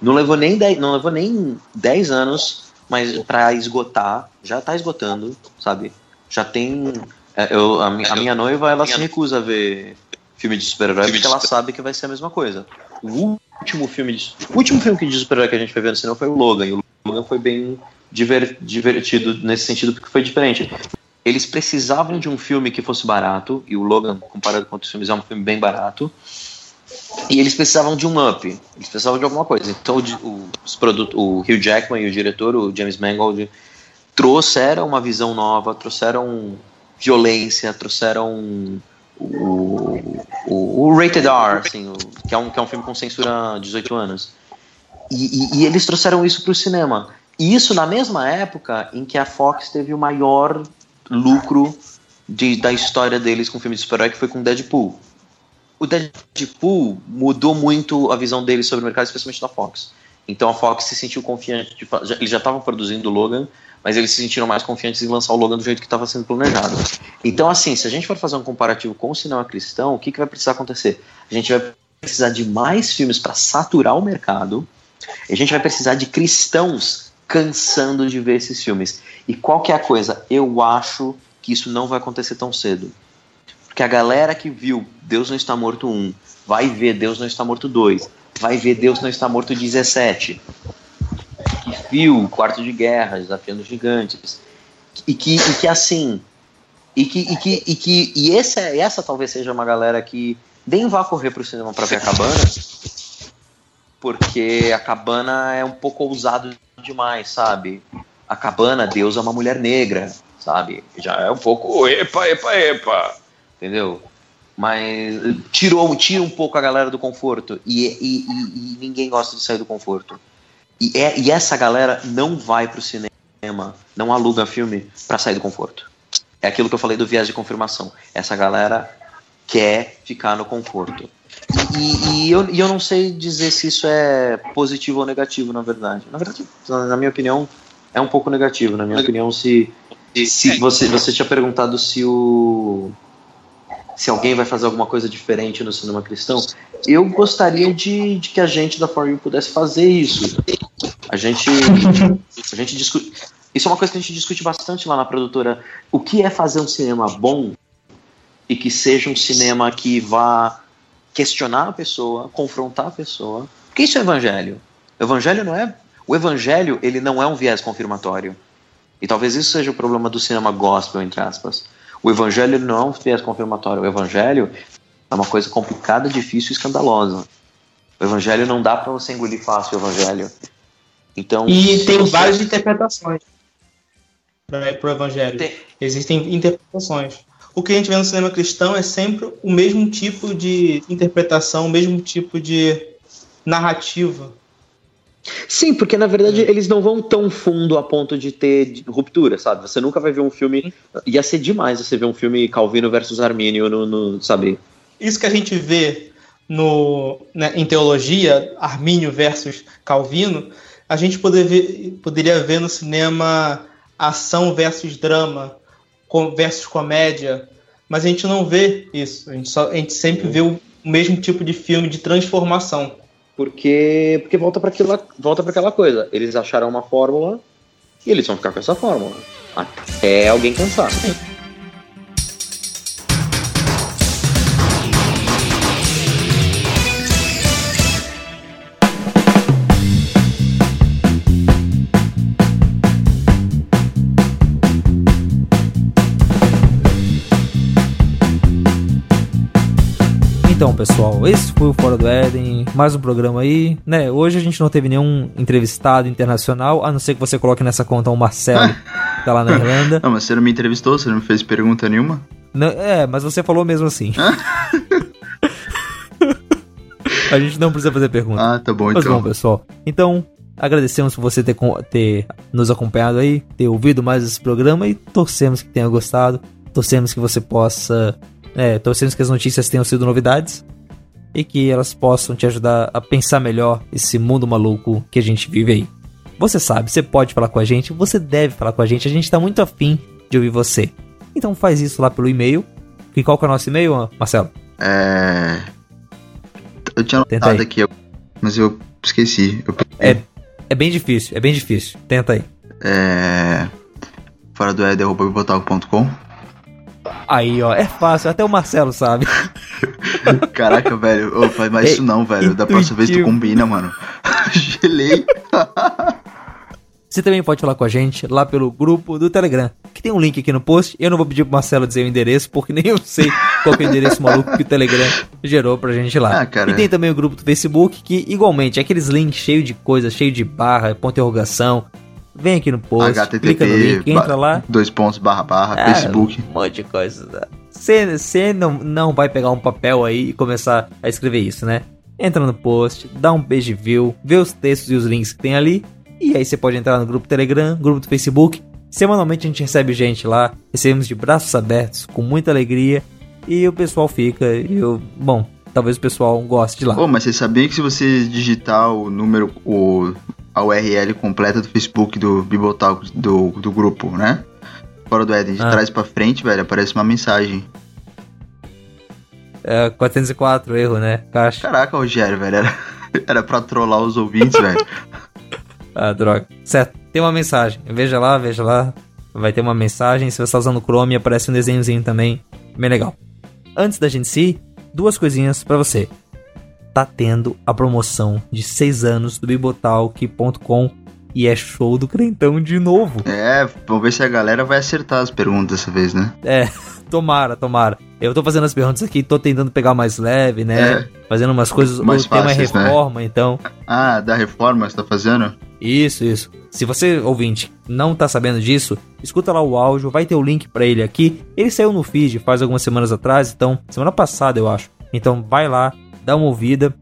Não levou nem 10, não levou nem 10 anos, mas para esgotar, já tá esgotando, sabe? Já tem eh, eu, a, a minha noiva, ela se recusa a ver filme de super-herói porque ela sabe que vai ser a mesma coisa. O último filme de, o último filme de super-herói que a gente foi ver no cinema foi o Logan, e o Logan foi bem diver- divertido nesse sentido porque foi diferente. Eles precisavam de um filme que fosse barato, e o Logan, comparado com outros filmes, é um filme bem barato. E eles precisavam de um up, eles precisavam de alguma coisa. Então o, os produtos, o Hugh Jackman e o diretor, o James Mangold, trouxeram uma visão nova, trouxeram violência, trouxeram o, o, o Rated R, assim, o, que, é um, que é um filme com censura 18 anos. E, e, e eles trouxeram isso para o cinema. E isso na mesma época em que a Fox teve o maior lucro de, da história deles com filme de super-herói, que foi com Deadpool. O Deadpool mudou muito a visão deles sobre o mercado, especialmente da Fox. Então a Fox se sentiu confiante, de, já, eles já estavam produzindo o Logan, mas eles se sentiram mais confiantes em lançar o Logan do jeito que estava sendo planejado. Então, assim, se a gente for fazer um comparativo com o cinema cristão, o que, que vai precisar acontecer? A gente vai precisar de mais filmes para saturar o mercado, a gente vai precisar de cristãos cansando de ver esses filmes. E qual que é a coisa? Eu acho que isso não vai acontecer tão cedo. Porque a galera que viu Deus Não Está Morto 1, vai ver Deus Não Está Morto 2, vai ver Deus Não Está Morto 17, que viu Quarto de Guerra, Desafiando os Gigantes, e que, e que assim, e que, e que, e que e essa, essa talvez seja uma galera que nem vá correr pro cinema para ver a cabana, porque a cabana é um pouco ousado demais, sabe? A cabana, Deus é uma mulher negra, sabe? Já é um pouco, epa, epa, epa, entendeu? Mas tirou, tira um pouco a galera do conforto e, e, e, e ninguém gosta de sair do conforto. E, é, e essa galera não vai pro cinema, não aluga filme para sair do conforto. É aquilo que eu falei do viés de confirmação. Essa galera quer ficar no conforto. E, e, eu, e eu não sei dizer se isso é positivo ou negativo, na verdade. Na verdade, na minha opinião, é um pouco negativo. Na minha opinião, se, se você, você tinha perguntado se o se alguém vai fazer alguma coisa diferente no cinema cristão, eu gostaria de, de que a gente da For You pudesse fazer isso. A gente, <laughs> a gente discute. Isso é uma coisa que a gente discute bastante lá na produtora. O que é fazer um cinema bom e que seja um cinema que vá questionar a pessoa, confrontar a pessoa. Porque isso é evangelho. O evangelho não é. O evangelho ele não é um viés confirmatório. E talvez isso seja o problema do cinema gospel, entre aspas. O evangelho não é um viés confirmatório. O evangelho é uma coisa complicada, difícil e escandalosa. O evangelho não dá para você engolir fácil o evangelho. Então, e tem você... várias interpretações para o evangelho. Tem... Existem interpretações o que a gente vê no cinema cristão é sempre o mesmo tipo de interpretação, o mesmo tipo de narrativa. Sim, porque na verdade é. eles não vão tão fundo a ponto de ter ruptura, sabe? Você nunca vai ver um filme. Ia ser demais você ver um filme Calvino versus Armínio no, no sabe? Isso que a gente vê no, né, em teologia, Armínio versus Calvino, a gente poder ver, poderia ver no cinema ação versus drama, versus comédia, mas a gente não vê isso. A gente, só, a gente sempre vê o mesmo tipo de filme de transformação. Porque, porque volta para aquela, volta para aquela coisa. Eles acharam uma fórmula e eles vão ficar com essa fórmula até alguém cansar. Pessoal, esse foi o Fora do Éden, mais um programa aí, né? Hoje a gente não teve nenhum entrevistado internacional, a não ser que você coloque nessa conta o Marcelo, <laughs> que tá lá na Irlanda. Não, mas você não me entrevistou, você não me fez pergunta nenhuma? Não, é, mas você falou mesmo assim. <laughs> a gente não precisa fazer pergunta. Ah, tá bom, mas então. bom, pessoal. Então, agradecemos por você ter, ter nos acompanhado aí, ter ouvido mais esse programa e torcemos que tenha gostado. Torcemos que você possa é, torcemos que as notícias tenham sido novidades e que elas possam te ajudar a pensar melhor esse mundo maluco que a gente vive aí. Você sabe, você pode falar com a gente, você deve falar com a gente, a gente tá muito afim de ouvir você. Então faz isso lá pelo e-mail. E qual que é o nosso e-mail, Marcelo? É. Eu tinha anotado aqui, mas eu esqueci. Eu... É, é bem difícil, é bem difícil. Tenta aí. É. Fora do ed.bibotalk.com Aí, ó, é fácil, até o Marcelo sabe. <laughs> Caraca, velho, faz mais é isso não, velho. Intuitivo. Da próxima vez tu combina, mano. <laughs> Gelei. Você também pode falar com a gente lá pelo grupo do Telegram, que tem um link aqui no post. Eu não vou pedir pro Marcelo dizer o endereço, porque nem eu sei qual é o endereço maluco que o Telegram gerou pra gente lá. Ah. E tem também o grupo do Facebook, que igualmente é aqueles links cheios de coisa, cheio de barra, ponto de interrogação, vem aqui no post, clica no http link, entra lá. dois pontos barra barra É, Facebook. Um monte de coisa. Você não, não vai pegar um papel aí e começar a escrever isso, né? Entra no post, dá um page view, vê os textos e os links que tem ali. E aí você pode entrar no grupo Telegram, grupo do Facebook. Semanalmente a gente recebe gente lá, recebemos de braços abertos, com muita alegria. E o pessoal fica, e eu, bom, talvez o pessoal goste de lá. Pô, mas você sabia que se você digitar o número, o, a URL completa do Facebook do Bibotalk do, do grupo, né? Fora do Eden, de Ah. trás pra frente, velho, aparece uma mensagem. É 404 erro, né? Caixa. Caraca, Rogério, velho, era, <laughs> era pra trollar os ouvintes, velho. <laughs> Ah, droga. Certo, tem uma mensagem. Veja lá, veja lá. Vai ter uma mensagem. Se você está usando o Chrome, aparece um desenhozinho também. Bem legal. Antes da gente se ir, duas coisinhas pra você. Tá tendo a promoção de 6 anos do bibotalk.com e é show do crentão de novo. É, vamos ver se a galera vai acertar as perguntas dessa vez, né? É, <laughs> tomara, tomara. Eu tô fazendo as perguntas aqui, tô tentando pegar mais leve, né? É. Fazendo umas coisas. Mais o tema é fáceis, né? reforma, então. Ah, da reforma você tá fazendo? Isso, isso. Se você, ouvinte, não tá sabendo disso, escuta lá o áudio, vai ter o link pra ele aqui. Ele saiu no feed faz algumas semanas atrás, então, semana passada eu acho. Então vai lá, dá uma ouvida.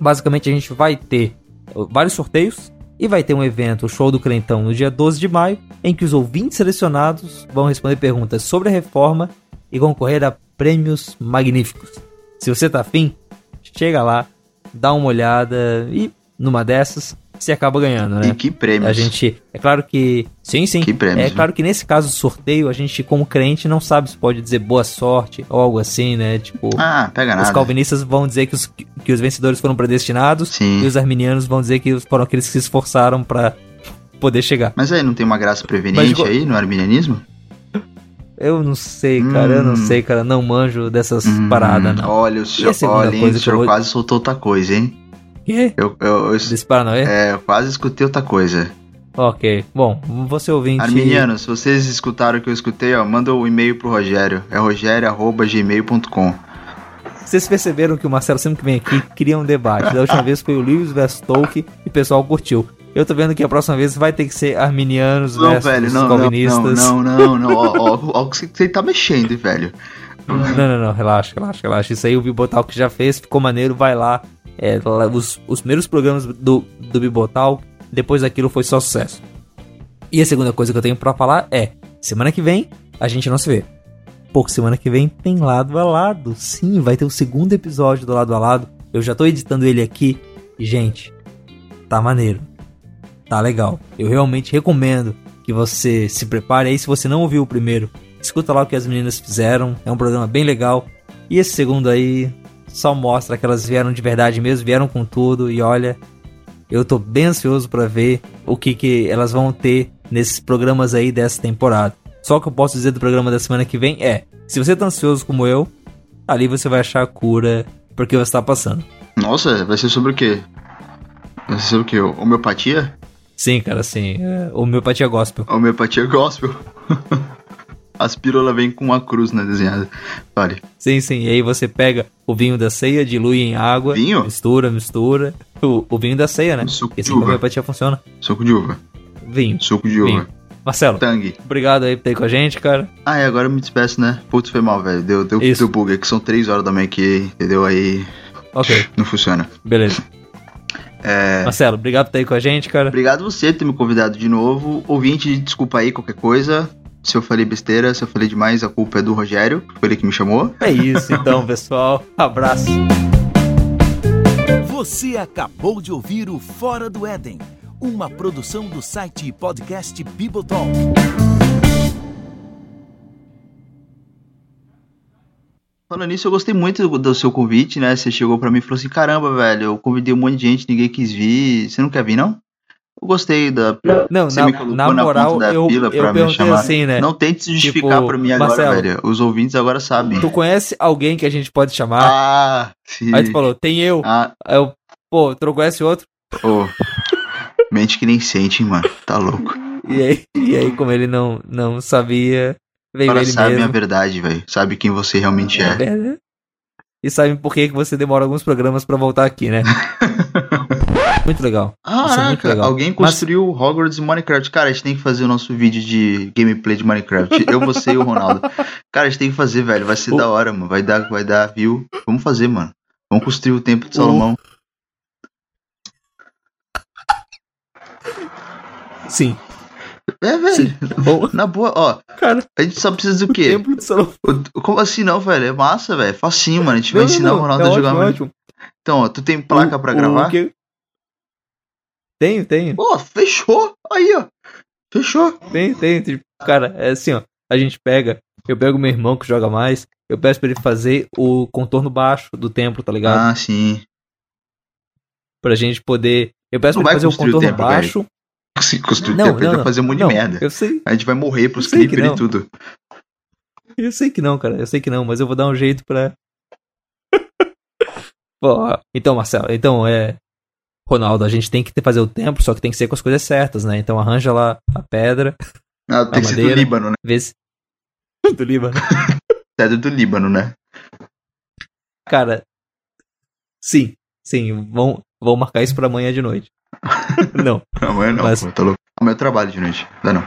Basicamente a gente vai ter uh, vários sorteios e vai ter um evento, o Show do Crentão, no dia 12 de maio, em que os ouvintes selecionados vão responder perguntas sobre a reforma e concorrer a prêmios magníficos. Se você tá afim, chega lá, dá uma olhada e numa dessas você acaba ganhando, né? E que prêmios? A gente, é claro que, sim, sim. Que prêmios, É claro que nesse caso do sorteio, a gente como crente não sabe se pode dizer boa sorte ou algo assim, né? Tipo, Ah, pega os nada. calvinistas vão dizer que os, que os vencedores foram predestinados Sim. e os arminianos vão dizer que foram aqueles que se esforçaram pra poder chegar. Mas aí não tem uma graça preveniente Mas, aí no arminianismo? Eu não sei, cara, eu não Hum. sei, cara, não manjo dessas paradas, não. Olha, o senhor, olha, hein, o senhor vou- quase soltou outra coisa, hein? Quê? Eu, eu, eu, Desse Paranauê? é, eu quase escutei outra coisa. Ok, bom, você ouvinte... Arminiano, se vocês escutaram o que eu escutei, ó, manda o e-mail pro Rogério. É rogério.gmail.com. Vocês perceberam que o Marcelo sempre que vem aqui cria um debate. Da última <laughs> vez foi o Lewis vs Tolkien e o pessoal curtiu. Eu tô vendo que a próxima vez vai ter que ser arminianos Não, velho, não, não, calvinistas. não, não, não, ó, ó, ó, você- você tá mexendo, velho. Não, não, não, relaxa, relaxa, relaxa. Isso aí o Bibotal que já fez, ficou maneiro, vai lá. É, os, os primeiros programas do, do Bibotal, depois daquilo foi só sucesso. E a segunda coisa que eu tenho pra falar é: semana que vem a gente não se vê. Pouco semana que vem tem lado a lado. Sim, vai ter o segundo episódio do lado a lado. Eu já tô editando ele aqui. E, gente, tá maneiro. Tá legal. Eu realmente recomendo que você se prepare aí se você não ouviu o primeiro. Escuta lá o que as meninas fizeram. É um programa bem legal. E esse segundo aí só mostra que elas vieram de verdade mesmo, vieram com tudo. E olha, eu tô bem ansioso pra ver o que, que elas vão ter nesses programas aí dessa temporada. Só o que eu posso dizer do programa da semana que vem é: se você tá ansioso como eu, ali você vai achar a cura porque você tá passando. Nossa, vai ser sobre o quê? Vai ser sobre o quê? Homeopatia? Sim, cara, sim. É, homeopatia gospel. Homeopatia gospel. <laughs> As pílulas vêm com uma cruz, né, desenhada. Olha. Sim, sim. E aí você pega o vinho da ceia, dilui em água. Vinho? Mistura, mistura. O, o vinho da ceia, né? Suco Porque de que uva. homeopatia funciona. Suco de uva. Vinho. Suco de uva. Vinho. Marcelo, Tangue. obrigado aí por ter com a gente, cara. Ah, e agora eu me despeço, né? Putz, foi mal, velho. Deu, deu, Isso. deu bug. É que são 3 horas da manhã aqui, entendeu? Aí Ok, não funciona. beleza. É. Marcelo, obrigado por ter aí com a gente, cara. Obrigado você por ter me convidado de novo. Ouvinte, desculpa aí qualquer coisa. Se eu falei besteira, se eu falei demais, a culpa é do Rogério, que foi ele que me chamou. É isso então, pessoal. Abraço. Você acabou de ouvir o Fora do Éden, uma produção do site e podcast Bibotalk. Falando nisso, eu gostei muito do, do seu convite, né? Você chegou pra mim e falou assim: caramba, velho, eu convidei um monte de gente, ninguém quis vir. Você não quer vir, não? Eu gostei da. Não, na, na moral, da eu, eu perguntei chamar. assim, né? Não tente se justificar Tipo, pra mim agora, Marcelo, velho. Os ouvintes agora sabem. Tu conhece alguém que a gente pode chamar? Ah, sim. Aí tu falou, tem eu. Ah, Aí eu, pô, tu conhece outro? ô. Mente que nem sente, hein, mano. Tá louco. E aí, e aí como ele não, não sabia, veio Agora ele sabe mesmo. a verdade, velho. Sabe quem você realmente é. É, né? E sabe por que que você demora alguns programas pra voltar aqui, né? <laughs> Muito legal. É muito legal. alguém Mas- construiu Hogwarts em Minecraft. Cara, a gente tem que fazer o nosso vídeo de gameplay de Minecraft. Eu, você e o Ronaldo. Cara, a gente tem que fazer, velho. Vai ser O- da hora, mano. Vai dar, vai dar view. Vamos fazer, mano. Vamos construir o Templo de Salomão. Sim. É, velho. <laughs> Na boa, ó. Cara, a gente só precisa do quê? Templo de Salomão. O- Como assim não, velho? É massa, velho. Facinho, mano. A gente vai Não, não, ensinar não. o Ronaldo É a jogar ótimo, ótimo. Então, ó, tu tem placa pra O gravar? que- Tenho, tenho. Pô, fechou. Aí, ó. Fechou. Tem, tem. Tipo, cara, é assim, ó. A gente pega. Eu pego meu irmão que joga mais. Eu peço pra ele fazer o contorno baixo do templo, tá ligado? Ah, sim. Pra gente poder. Eu peço Não pra vai ele fazer o construir o contorno templo, velho. baixo. Se construir Não, tempo, ele não, vai não. fazer um monte de merda. eu sei. A gente vai morrer pros não. e tudo. Eu sei que não, cara. Eu sei que não, mas eu vou dar um jeito pra. <laughs> Pô, então, Marcelo, então é. Ronaldo, a gente tem que ter- fazer o templo, só que tem que ser com as coisas certas, né? Então arranja lá a pedra. Ah, a tem que ser do madeira, Líbano, né? Vê se. Do Líbano. <laughs> Pedra do Líbano, né? Cara. Sim, sim. Vão, vão marcar isso pra amanhã de noite. <laughs> Não. Amanhã não, Mas- pô, tá louco. Amanhã eu trabalho de noite. Dá não.